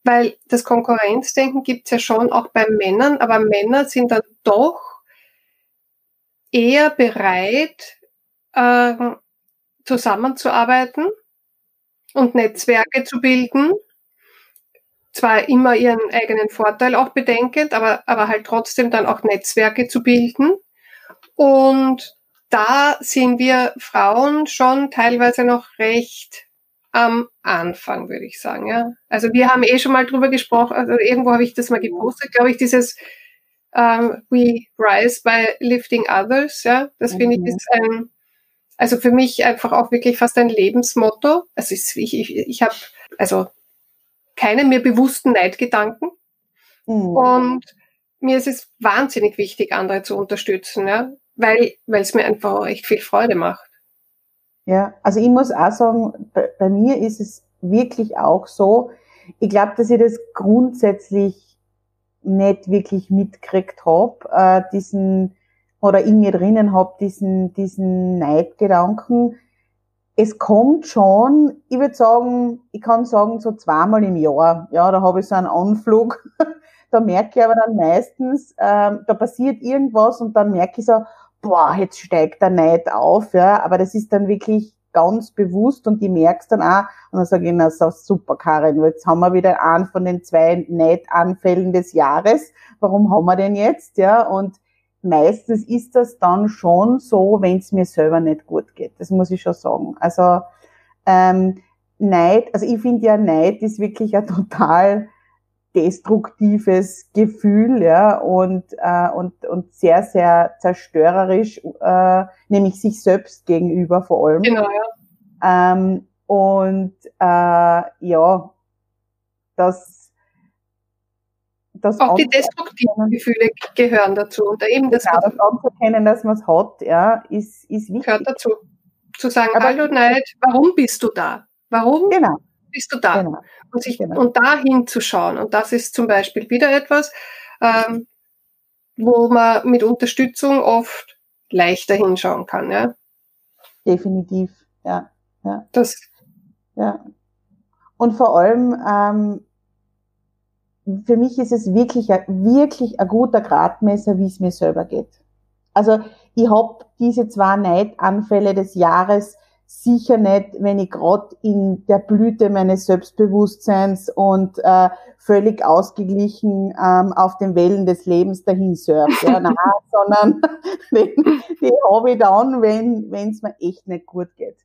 S2: weil das Konkurrenzdenken gibt es ja schon auch bei Männern, aber Männer sind dann doch eher bereit, äh, zusammenzuarbeiten und Netzwerke zu bilden. Zwar immer ihren eigenen Vorteil auch bedenkend, aber, aber halt trotzdem dann auch Netzwerke zu bilden. Und da sind wir Frauen schon teilweise noch recht am Anfang, würde ich sagen. Ja. Also wir haben eh schon mal drüber gesprochen, also irgendwo habe ich das mal gepostet, glaube ich, dieses ähm, We Rise by Lifting Others. Ja, das mhm. finde ich ist ein, also für mich einfach auch wirklich fast ein Lebensmotto. Also ich, ich, ich habe also keine mir bewussten Neidgedanken mhm. und mir ist es wahnsinnig wichtig, andere zu unterstützen, ja, weil weil es mir einfach auch echt viel Freude macht.
S1: Ja, also ich muss auch sagen, bei, bei mir ist es wirklich auch so. Ich glaube, dass ich das grundsätzlich nicht wirklich mitgekriegt hab, äh, diesen oder in mir drinnen hab diesen diesen Neidgedanken. Es kommt schon, ich würde sagen, ich kann sagen so zweimal im Jahr. Ja, da habe ich so einen Anflug. *laughs* da merke ich aber dann meistens, äh, da passiert irgendwas und dann merke ich so, boah, jetzt steigt der Neid auf, ja, aber das ist dann wirklich ganz bewusst und die merkst dann auch, und dann sage ich, na so super, Karin, jetzt haben wir wieder einen von den zwei Neidanfällen des Jahres. Warum haben wir den jetzt? Ja, und meistens ist das dann schon so, wenn es mir selber nicht gut geht. Das muss ich schon sagen. Also ähm, Neid, also ich finde ja Neid ist wirklich ein total destruktives Gefühl, ja, und, äh, und, und sehr, sehr zerstörerisch, äh, nämlich sich selbst gegenüber vor allem.
S2: Genau,
S1: ja. Ähm, und äh, ja, das,
S2: das auch die destruktiven Gefühle gehören dazu und eben das,
S1: genau, das anzuerkennen, dass man es hat, ja, ist, ist wichtig.
S2: Gehört dazu. Zu sagen, Aber hallo Neid, warum bist du da? Warum genau. Bist du da? Genau und, sich, genau. und da hinzuschauen. Und das ist zum Beispiel wieder etwas, ähm, wo man mit Unterstützung oft leichter hinschauen kann. Ja?
S1: Definitiv, ja. ja.
S2: Das,
S1: ja. Und vor allem, ähm, für mich ist es wirklich, wirklich ein guter Gradmesser, wie es mir selber geht. Also ich habe diese zwei Neidanfälle des Jahres sicher nicht, wenn ich gerade in der Blüte meines Selbstbewusstseins und äh, völlig ausgeglichen ähm, auf den Wellen des Lebens dahin surfe, ja, *laughs* nein, sondern *laughs* die, die habe ich dann, wenn es mir echt nicht gut geht.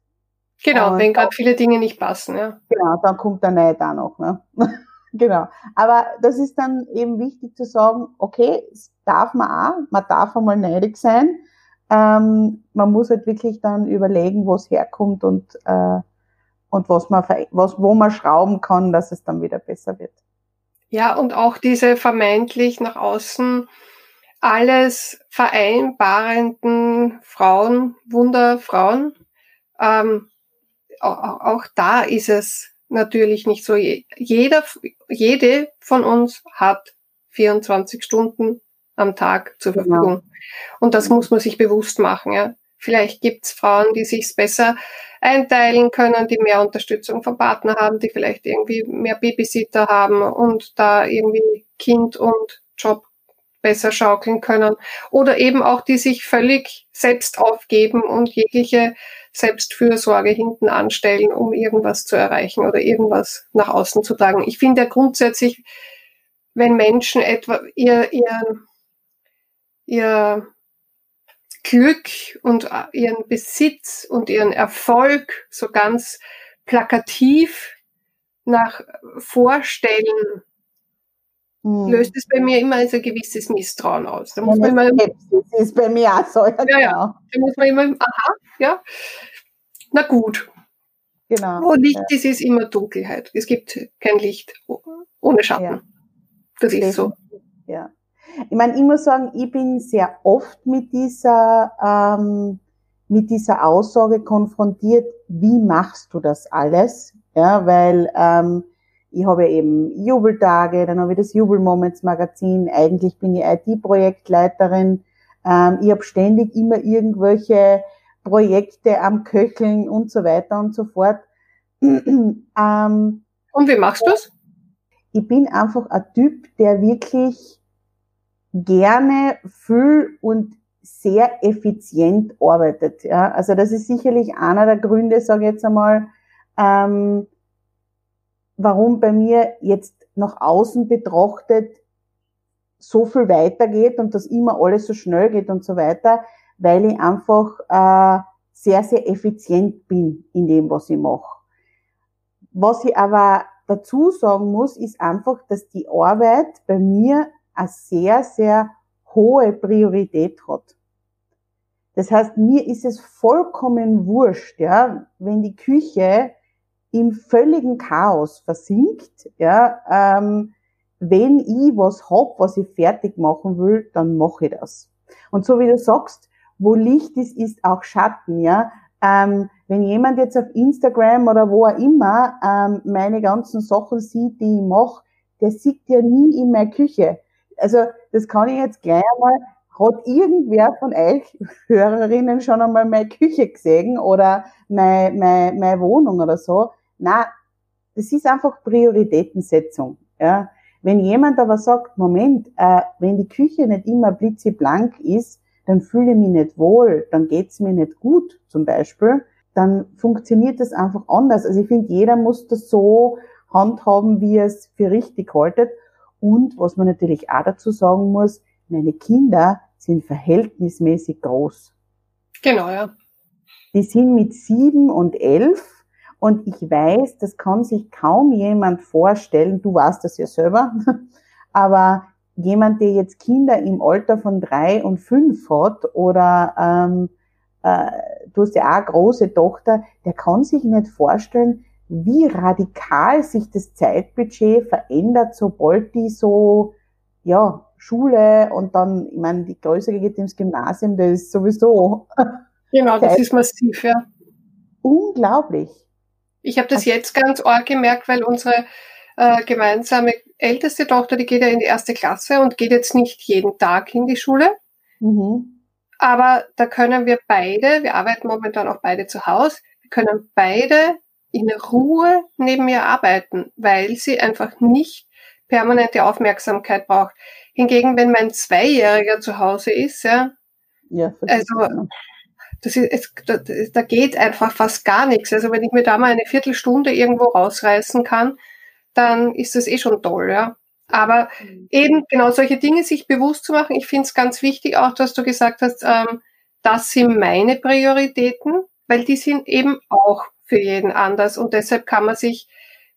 S2: Genau, und wenn gerade viele Dinge nicht passen, ja.
S1: Genau, dann kommt der Neid auch noch. Ne? *laughs* genau. Aber das ist dann eben wichtig zu sagen, okay, es darf man auch, man darf einmal neidig sein, ähm, man muss halt wirklich dann überlegen, wo es herkommt und, äh, und was man, was, wo man schrauben kann, dass es dann wieder besser wird.
S2: Ja, und auch diese vermeintlich nach außen alles vereinbarenden Frauen, Wunderfrauen, ähm, auch, da ist es natürlich nicht so. Jeder, jede von uns hat 24 Stunden am Tag zur genau. Verfügung. Genau. Und das muss man sich bewusst machen. Ja. Vielleicht gibt's Frauen, die sich's besser einteilen können, die mehr Unterstützung vom Partner haben, die vielleicht irgendwie mehr Babysitter haben und da irgendwie Kind und Job besser schaukeln können. Oder eben auch, die sich völlig selbst aufgeben und jegliche Selbstfürsorge hinten anstellen, um irgendwas zu erreichen oder irgendwas nach außen zu tragen. Ich finde ja grundsätzlich, wenn Menschen etwa ihr, ihr ihr Glück und äh, ihren Besitz und ihren Erfolg so ganz plakativ nach Vorstellen, hm. löst es bei mir immer ein gewisses Misstrauen aus.
S1: Da muss man immer, das ist bei mir auch so. Ja,
S2: ja, ja. Genau. Da muss man immer, aha, ja, na gut. Genau. Wo Licht ja. ist, ist immer Dunkelheit. Es gibt kein Licht ohne Schatten. Das ist so.
S1: Ja. Ich meine, ich muss sagen, ich bin sehr oft mit dieser, ähm, mit dieser Aussage konfrontiert, wie machst du das alles? Ja, weil ähm, ich habe eben Jubeltage, dann habe ich das Jubelmoments Magazin, eigentlich bin ich IT-Projektleiterin, ähm, ich habe ständig immer irgendwelche Projekte am Köcheln und so weiter und so fort. *clears throat*
S2: ähm, und wie machst du es?
S1: Ich bin einfach ein Typ, der wirklich gerne viel und sehr effizient arbeitet. Ja? Also das ist sicherlich einer der Gründe, sage ich jetzt einmal, ähm, warum bei mir jetzt nach außen betrachtet so viel weitergeht und dass immer alles so schnell geht und so weiter, weil ich einfach äh, sehr, sehr effizient bin in dem, was ich mache. Was ich aber dazu sagen muss, ist einfach, dass die Arbeit bei mir eine sehr, sehr hohe Priorität hat. Das heißt, mir ist es vollkommen wurscht, ja, wenn die Küche im völligen Chaos versinkt, ja, ähm, wenn ich was hab, was ich fertig machen will, dann mache ich das. Und so wie du sagst, wo Licht ist, ist auch Schatten, ja. Ähm, wenn jemand jetzt auf Instagram oder wo auch immer ähm, meine ganzen Sachen sieht, die ich mache, der sieht ja nie in meine Küche. Also das kann ich jetzt gleich einmal, hat irgendwer von euch Hörerinnen schon einmal meine Küche gesehen oder meine, meine, meine Wohnung oder so? Na, das ist einfach Prioritätensetzung. Ja. Wenn jemand aber sagt, Moment, äh, wenn die Küche nicht immer blitzeblank ist, dann fühle ich mich nicht wohl, dann geht's mir nicht gut zum Beispiel, dann funktioniert das einfach anders. Also ich finde, jeder muss das so handhaben, wie er es für richtig haltet. Und was man natürlich auch dazu sagen muss, meine Kinder sind verhältnismäßig groß.
S2: Genau, ja.
S1: Die sind mit sieben und elf und ich weiß, das kann sich kaum jemand vorstellen, du weißt das ja selber, *laughs* aber jemand, der jetzt Kinder im Alter von drei und fünf hat oder ähm, äh, du hast ja auch eine große Tochter, der kann sich nicht vorstellen, wie radikal sich das Zeitbudget verändert, sobald die so, ja, Schule und dann, ich meine, die Größere geht ins Gymnasium, das ist sowieso. *laughs*
S2: Genau, das ist massiv, ja.
S1: Unglaublich.
S2: Ich habe das jetzt ganz arg gemerkt, weil unsere äh, gemeinsame älteste Tochter, die geht ja in die erste Klasse und geht jetzt nicht jeden Tag in die Schule. Mhm. Aber da können wir beide, wir arbeiten momentan auch beide zu Hause, wir können beide in Ruhe neben mir arbeiten, weil sie einfach nicht permanente Aufmerksamkeit braucht. Hingegen, wenn mein Zweijähriger zu Hause ist, ja, ja also das ist, es, da, da geht einfach fast gar nichts. Also wenn ich mir da mal eine Viertelstunde irgendwo rausreißen kann, dann ist das eh schon toll, ja. Aber mhm. eben genau solche Dinge sich bewusst zu machen. Ich finde es ganz wichtig auch, dass du gesagt hast, ähm, das sind meine Prioritäten, weil die sind eben auch für jeden anders. Und deshalb kann man sich,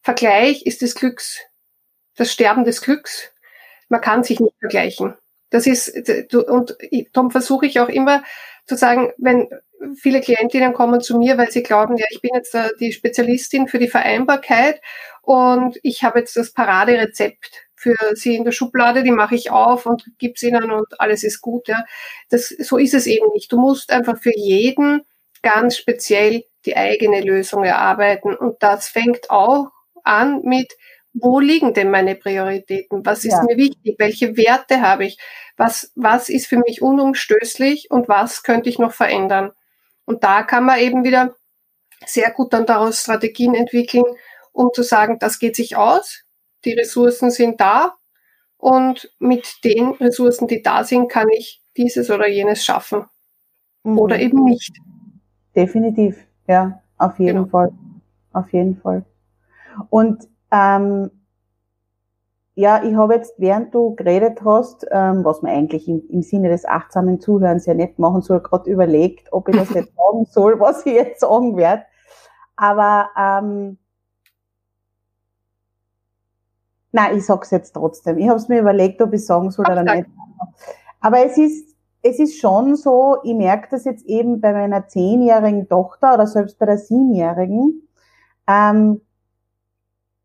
S2: Vergleich ist des Glücks, das Sterben des Glücks. Man kann sich nicht vergleichen. Das ist, und darum versuche ich auch immer zu sagen, wenn viele Klientinnen kommen zu mir, weil sie glauben, ja, ich bin jetzt die Spezialistin für die Vereinbarkeit und ich habe jetzt das Paraderezept für sie in der Schublade, die mache ich auf und gib's ihnen und alles ist gut. Ja. Das, so ist es eben nicht. Du musst einfach für jeden ganz speziell die eigene Lösung erarbeiten. Und das fängt auch an mit, wo liegen denn meine Prioritäten? Was ist ja. mir wichtig? Welche Werte habe ich? Was, was ist für mich unumstößlich und was könnte ich noch verändern? Und da kann man eben wieder sehr gut dann daraus Strategien entwickeln, um zu sagen, das geht sich aus, die Ressourcen sind da und mit den Ressourcen, die da sind, kann ich dieses oder jenes schaffen. Mhm. Oder eben nicht.
S1: Definitiv, ja, auf jeden genau. Fall. Auf jeden Fall. Und ähm, ja, ich habe jetzt, während du geredet hast, ähm, was man eigentlich im, im Sinne des achtsamen Zuhörens ja nicht machen soll, gerade überlegt, ob ich das *laughs* jetzt sagen soll, was ich jetzt sagen werde. Aber ähm, nein, ich sag's jetzt trotzdem. Ich habe es mir überlegt, ob ich sagen soll Ach, oder danke. nicht. Aber es ist, es ist schon so, ich merke das jetzt eben bei meiner zehnjährigen Tochter oder selbst bei der siebenjährigen. Ähm,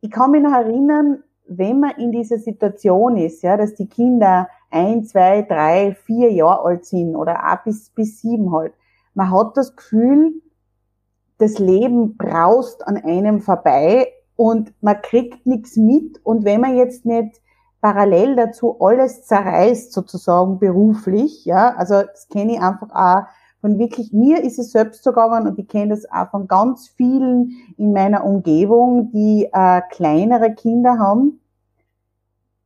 S1: ich kann mich noch erinnern, wenn man in dieser Situation ist, ja, dass die Kinder ein, zwei, drei, vier Jahre alt sind oder auch bis, bis sieben halt. Man hat das Gefühl, das Leben braust an einem vorbei und man kriegt nichts mit. Und wenn man jetzt nicht parallel dazu alles zerreißt, sozusagen beruflich, ja, also das kenne ich einfach auch von wirklich, mir ist es selbst so gegangen und ich kenne das auch von ganz vielen in meiner Umgebung, die äh, kleinere Kinder haben.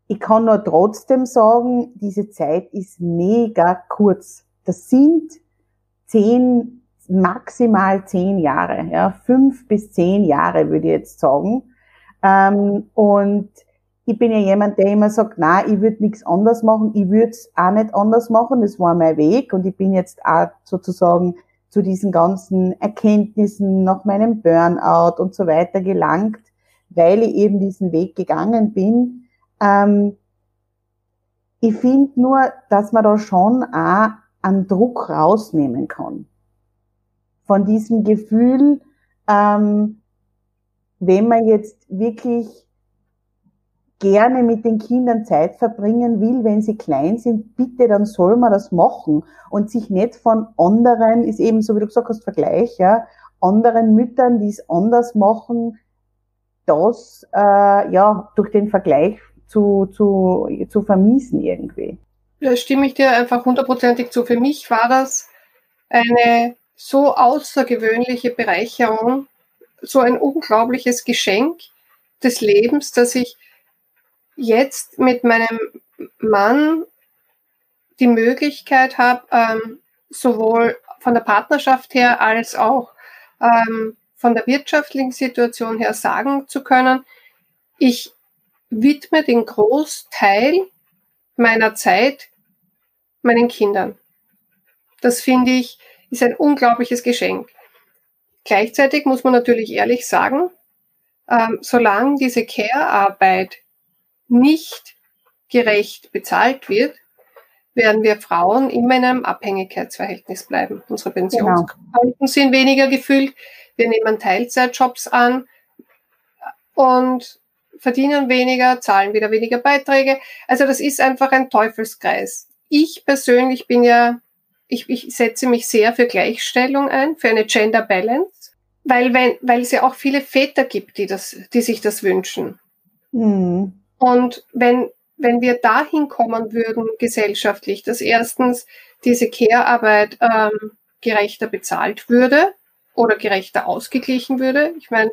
S1: Ich kann nur trotzdem sagen, diese Zeit ist mega kurz. Das sind zehn, maximal zehn Jahre, ja, fünf bis zehn Jahre würde ich jetzt sagen. Ähm, und ich bin ja jemand, der immer sagt, na, ich würde nichts anders machen, ich würde es auch nicht anders machen, das war mein Weg und ich bin jetzt auch sozusagen zu diesen ganzen Erkenntnissen nach meinem Burnout und so weiter gelangt, weil ich eben diesen Weg gegangen bin. Ähm, ich finde nur, dass man da schon auch einen Druck rausnehmen kann. Von diesem Gefühl, ähm, wenn man jetzt wirklich gerne mit den Kindern Zeit verbringen will, wenn sie klein sind, bitte, dann soll man das machen und sich nicht von anderen, ist eben so wie du gesagt hast, Vergleich, ja, anderen Müttern, die es anders machen, das äh, ja durch den Vergleich zu, zu, zu vermiesen irgendwie.
S2: Da stimme ich dir einfach hundertprozentig zu. Für mich war das eine so außergewöhnliche Bereicherung, so ein unglaubliches Geschenk des Lebens, dass ich jetzt mit meinem Mann die Möglichkeit habe, ähm, sowohl von der Partnerschaft her als auch ähm, von der wirtschaftlichen Situation her sagen zu können, ich widme den Großteil meiner Zeit meinen Kindern. Das finde ich ist ein unglaubliches Geschenk. Gleichzeitig muss man natürlich ehrlich sagen, ähm, solange diese Care-Arbeit nicht gerecht bezahlt wird, werden wir Frauen immer in einem Abhängigkeitsverhältnis bleiben. Unsere Pensionskonten genau. sind weniger gefüllt, wir nehmen Teilzeitjobs an und verdienen weniger, zahlen wieder weniger Beiträge. Also das ist einfach ein Teufelskreis. Ich persönlich bin ja, ich, ich setze mich sehr für Gleichstellung ein, für eine Gender Balance, weil, wenn, weil es ja auch viele Väter gibt, die, das, die sich das wünschen. Mhm. Und wenn, wenn wir dahin kommen würden, gesellschaftlich, dass erstens diese Care-Arbeit ähm, gerechter bezahlt würde oder gerechter ausgeglichen würde. Ich meine,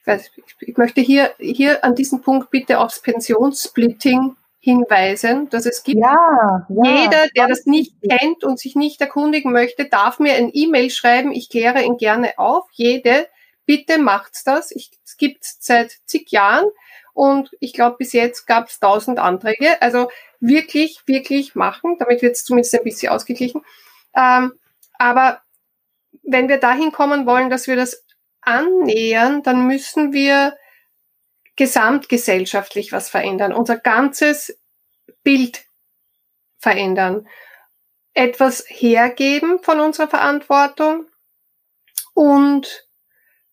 S2: ich, weiß, ich möchte hier, hier an diesem Punkt bitte aufs Pensionssplitting hinweisen, dass es gibt. Ja, ja, Jeder, der das nicht kennt und sich nicht erkundigen möchte, darf mir ein E-Mail schreiben. Ich kläre ihn gerne auf. Jede, bitte macht's das. Ich, es gibt seit zig Jahren. Und ich glaube, bis jetzt gab es tausend Anträge. Also wirklich, wirklich machen. Damit wird es zumindest ein bisschen ausgeglichen. Ähm, aber wenn wir dahin kommen wollen, dass wir das annähern, dann müssen wir gesamtgesellschaftlich was verändern. Unser ganzes Bild verändern. Etwas hergeben von unserer Verantwortung und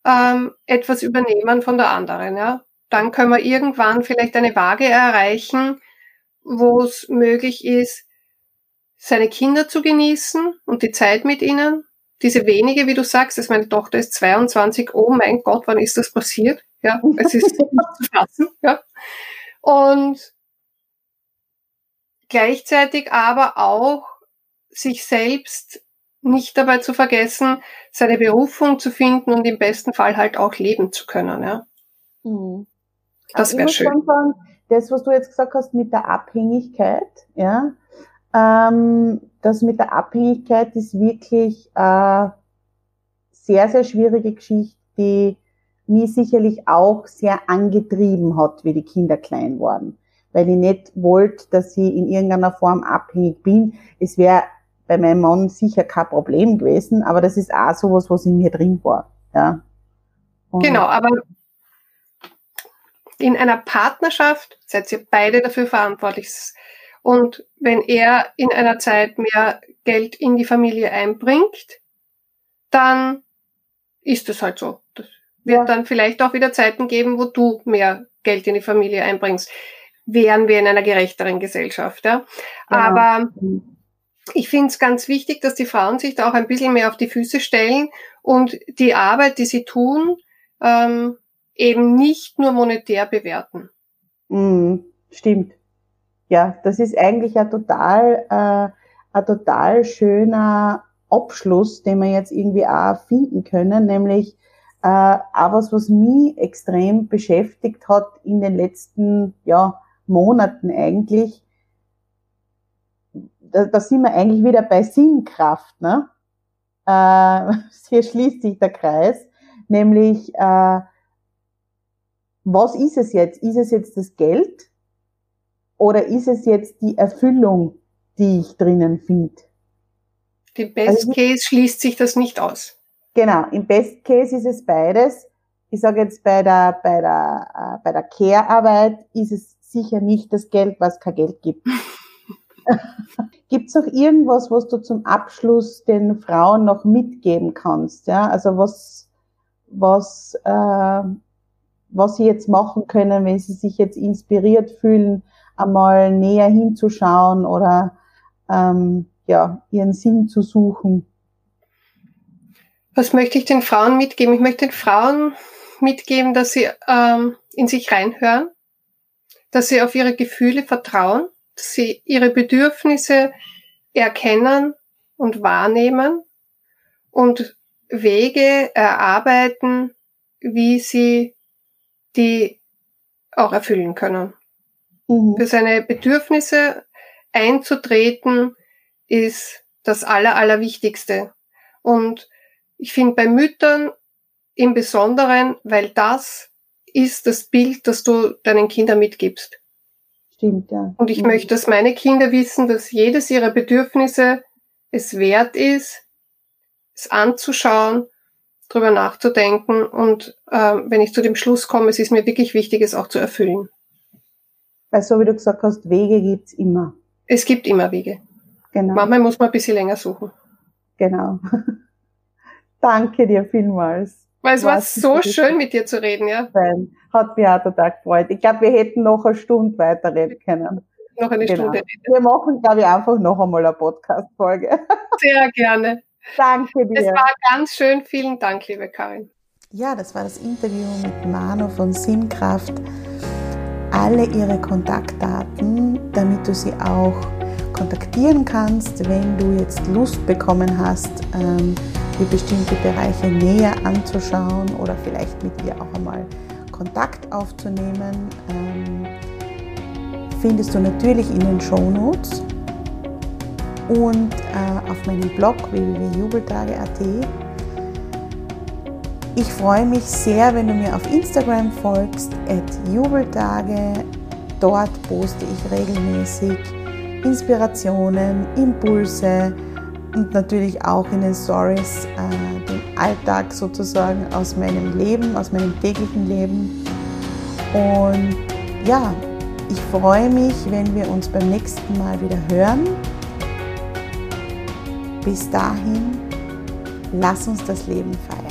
S2: ähm, etwas übernehmen von der anderen. Ja? Dann können wir irgendwann vielleicht eine Waage erreichen, wo es möglich ist, seine Kinder zu genießen und die Zeit mit ihnen. Diese wenige, wie du sagst, dass meine Tochter ist 22, oh mein Gott, wann ist das passiert? Ja, es ist zu *laughs* fassen, ja. Und gleichzeitig aber auch sich selbst nicht dabei zu vergessen, seine Berufung zu finden und im besten Fall halt auch leben zu können, ja. Mhm. Das wäre schön. Sagen,
S1: das, was du jetzt gesagt hast mit der Abhängigkeit, ja, ähm, das mit der Abhängigkeit ist wirklich äh, sehr, sehr schwierige Geschichte, die mich sicherlich auch sehr angetrieben hat, wie die Kinder klein waren. Weil ich nicht wollte, dass ich in irgendeiner Form abhängig bin. Es wäre bei meinem Mann sicher kein Problem gewesen, aber das ist auch sowas, was in mir drin war. Ja.
S2: Und genau, aber in einer Partnerschaft seid ihr beide dafür verantwortlich. Und wenn er in einer Zeit mehr Geld in die Familie einbringt, dann ist es halt so. Das wird ja. dann vielleicht auch wieder Zeiten geben, wo du mehr Geld in die Familie einbringst. wären wir in einer gerechteren Gesellschaft. Ja? Genau. Aber ich finde es ganz wichtig, dass die Frauen sich da auch ein bisschen mehr auf die Füße stellen und die Arbeit, die sie tun, ähm, eben nicht nur monetär bewerten.
S1: Mm, stimmt. Ja, das ist eigentlich ein total, äh, ein total schöner Abschluss, den wir jetzt irgendwie auch finden können, nämlich äh, auch was, was mich extrem beschäftigt hat in den letzten ja, Monaten eigentlich. Da, da sind wir eigentlich wieder bei Sinnkraft. Ne? Äh, *laughs* hier schließt sich der Kreis, nämlich äh, was ist es jetzt? Ist es jetzt das Geld oder ist es jetzt die Erfüllung, die ich drinnen finde?
S2: Im Best also, Case schließt sich das nicht aus.
S1: Genau, im Best Case ist es beides. Ich sage jetzt bei der bei der äh, bei der Care-Arbeit ist es sicher nicht das Geld, was kein Geld gibt. *laughs* Gibt es noch irgendwas, was du zum Abschluss den Frauen noch mitgeben kannst? Ja, also was was äh, was sie jetzt machen können, wenn sie sich jetzt inspiriert fühlen, einmal näher hinzuschauen oder ähm, ja, ihren Sinn zu suchen.
S2: Was möchte ich den Frauen mitgeben? Ich möchte den Frauen mitgeben, dass sie ähm, in sich reinhören, dass sie auf ihre Gefühle vertrauen, dass sie ihre Bedürfnisse erkennen und wahrnehmen und Wege erarbeiten, wie sie die auch erfüllen können. Mhm. Für seine Bedürfnisse einzutreten ist das Aller, Allerwichtigste. Und ich finde bei Müttern im Besonderen, weil das ist das Bild, das du deinen Kindern mitgibst.
S1: Stimmt, ja.
S2: Und ich mhm. möchte, dass meine Kinder wissen, dass jedes ihrer Bedürfnisse es wert ist, es anzuschauen drüber nachzudenken und äh, wenn ich zu dem Schluss komme, es ist mir wirklich wichtig, es auch zu erfüllen.
S1: Weil so wie du gesagt hast, Wege gibt's immer.
S2: Es gibt immer Wege. Genau. Manchmal muss man ein bisschen länger suchen.
S1: Genau. *laughs* Danke dir vielmals.
S2: Weil es war so schön, mit dir zu reden, ja.
S1: Hat mich auch total gefreut. Ich glaube, wir hätten noch eine Stunde weiterreden können.
S2: Noch eine genau. Stunde reden.
S1: Wir machen, glaube ich, einfach noch einmal eine Podcast-Folge. *laughs*
S2: Sehr gerne.
S1: Danke dir.
S2: Es war ganz schön. Vielen Dank, liebe Karin.
S1: Ja, das war das Interview mit Manu von Sinnkraft. Alle ihre Kontaktdaten, damit du sie auch kontaktieren kannst, wenn du jetzt Lust bekommen hast, ähm, dir bestimmte Bereiche näher anzuschauen oder vielleicht mit ihr auch einmal Kontakt aufzunehmen, ähm, findest du natürlich in den Show Notes und äh, auf meinem Blog www.jubeltage.at. Ich freue mich sehr, wenn du mir auf Instagram folgst, at Jubeltage. Dort poste ich regelmäßig Inspirationen, Impulse und natürlich auch in den Stories äh, den Alltag sozusagen aus meinem Leben, aus meinem täglichen Leben. Und ja, ich freue mich, wenn wir uns beim nächsten Mal wieder hören. Bis dahin, lass uns das Leben feiern.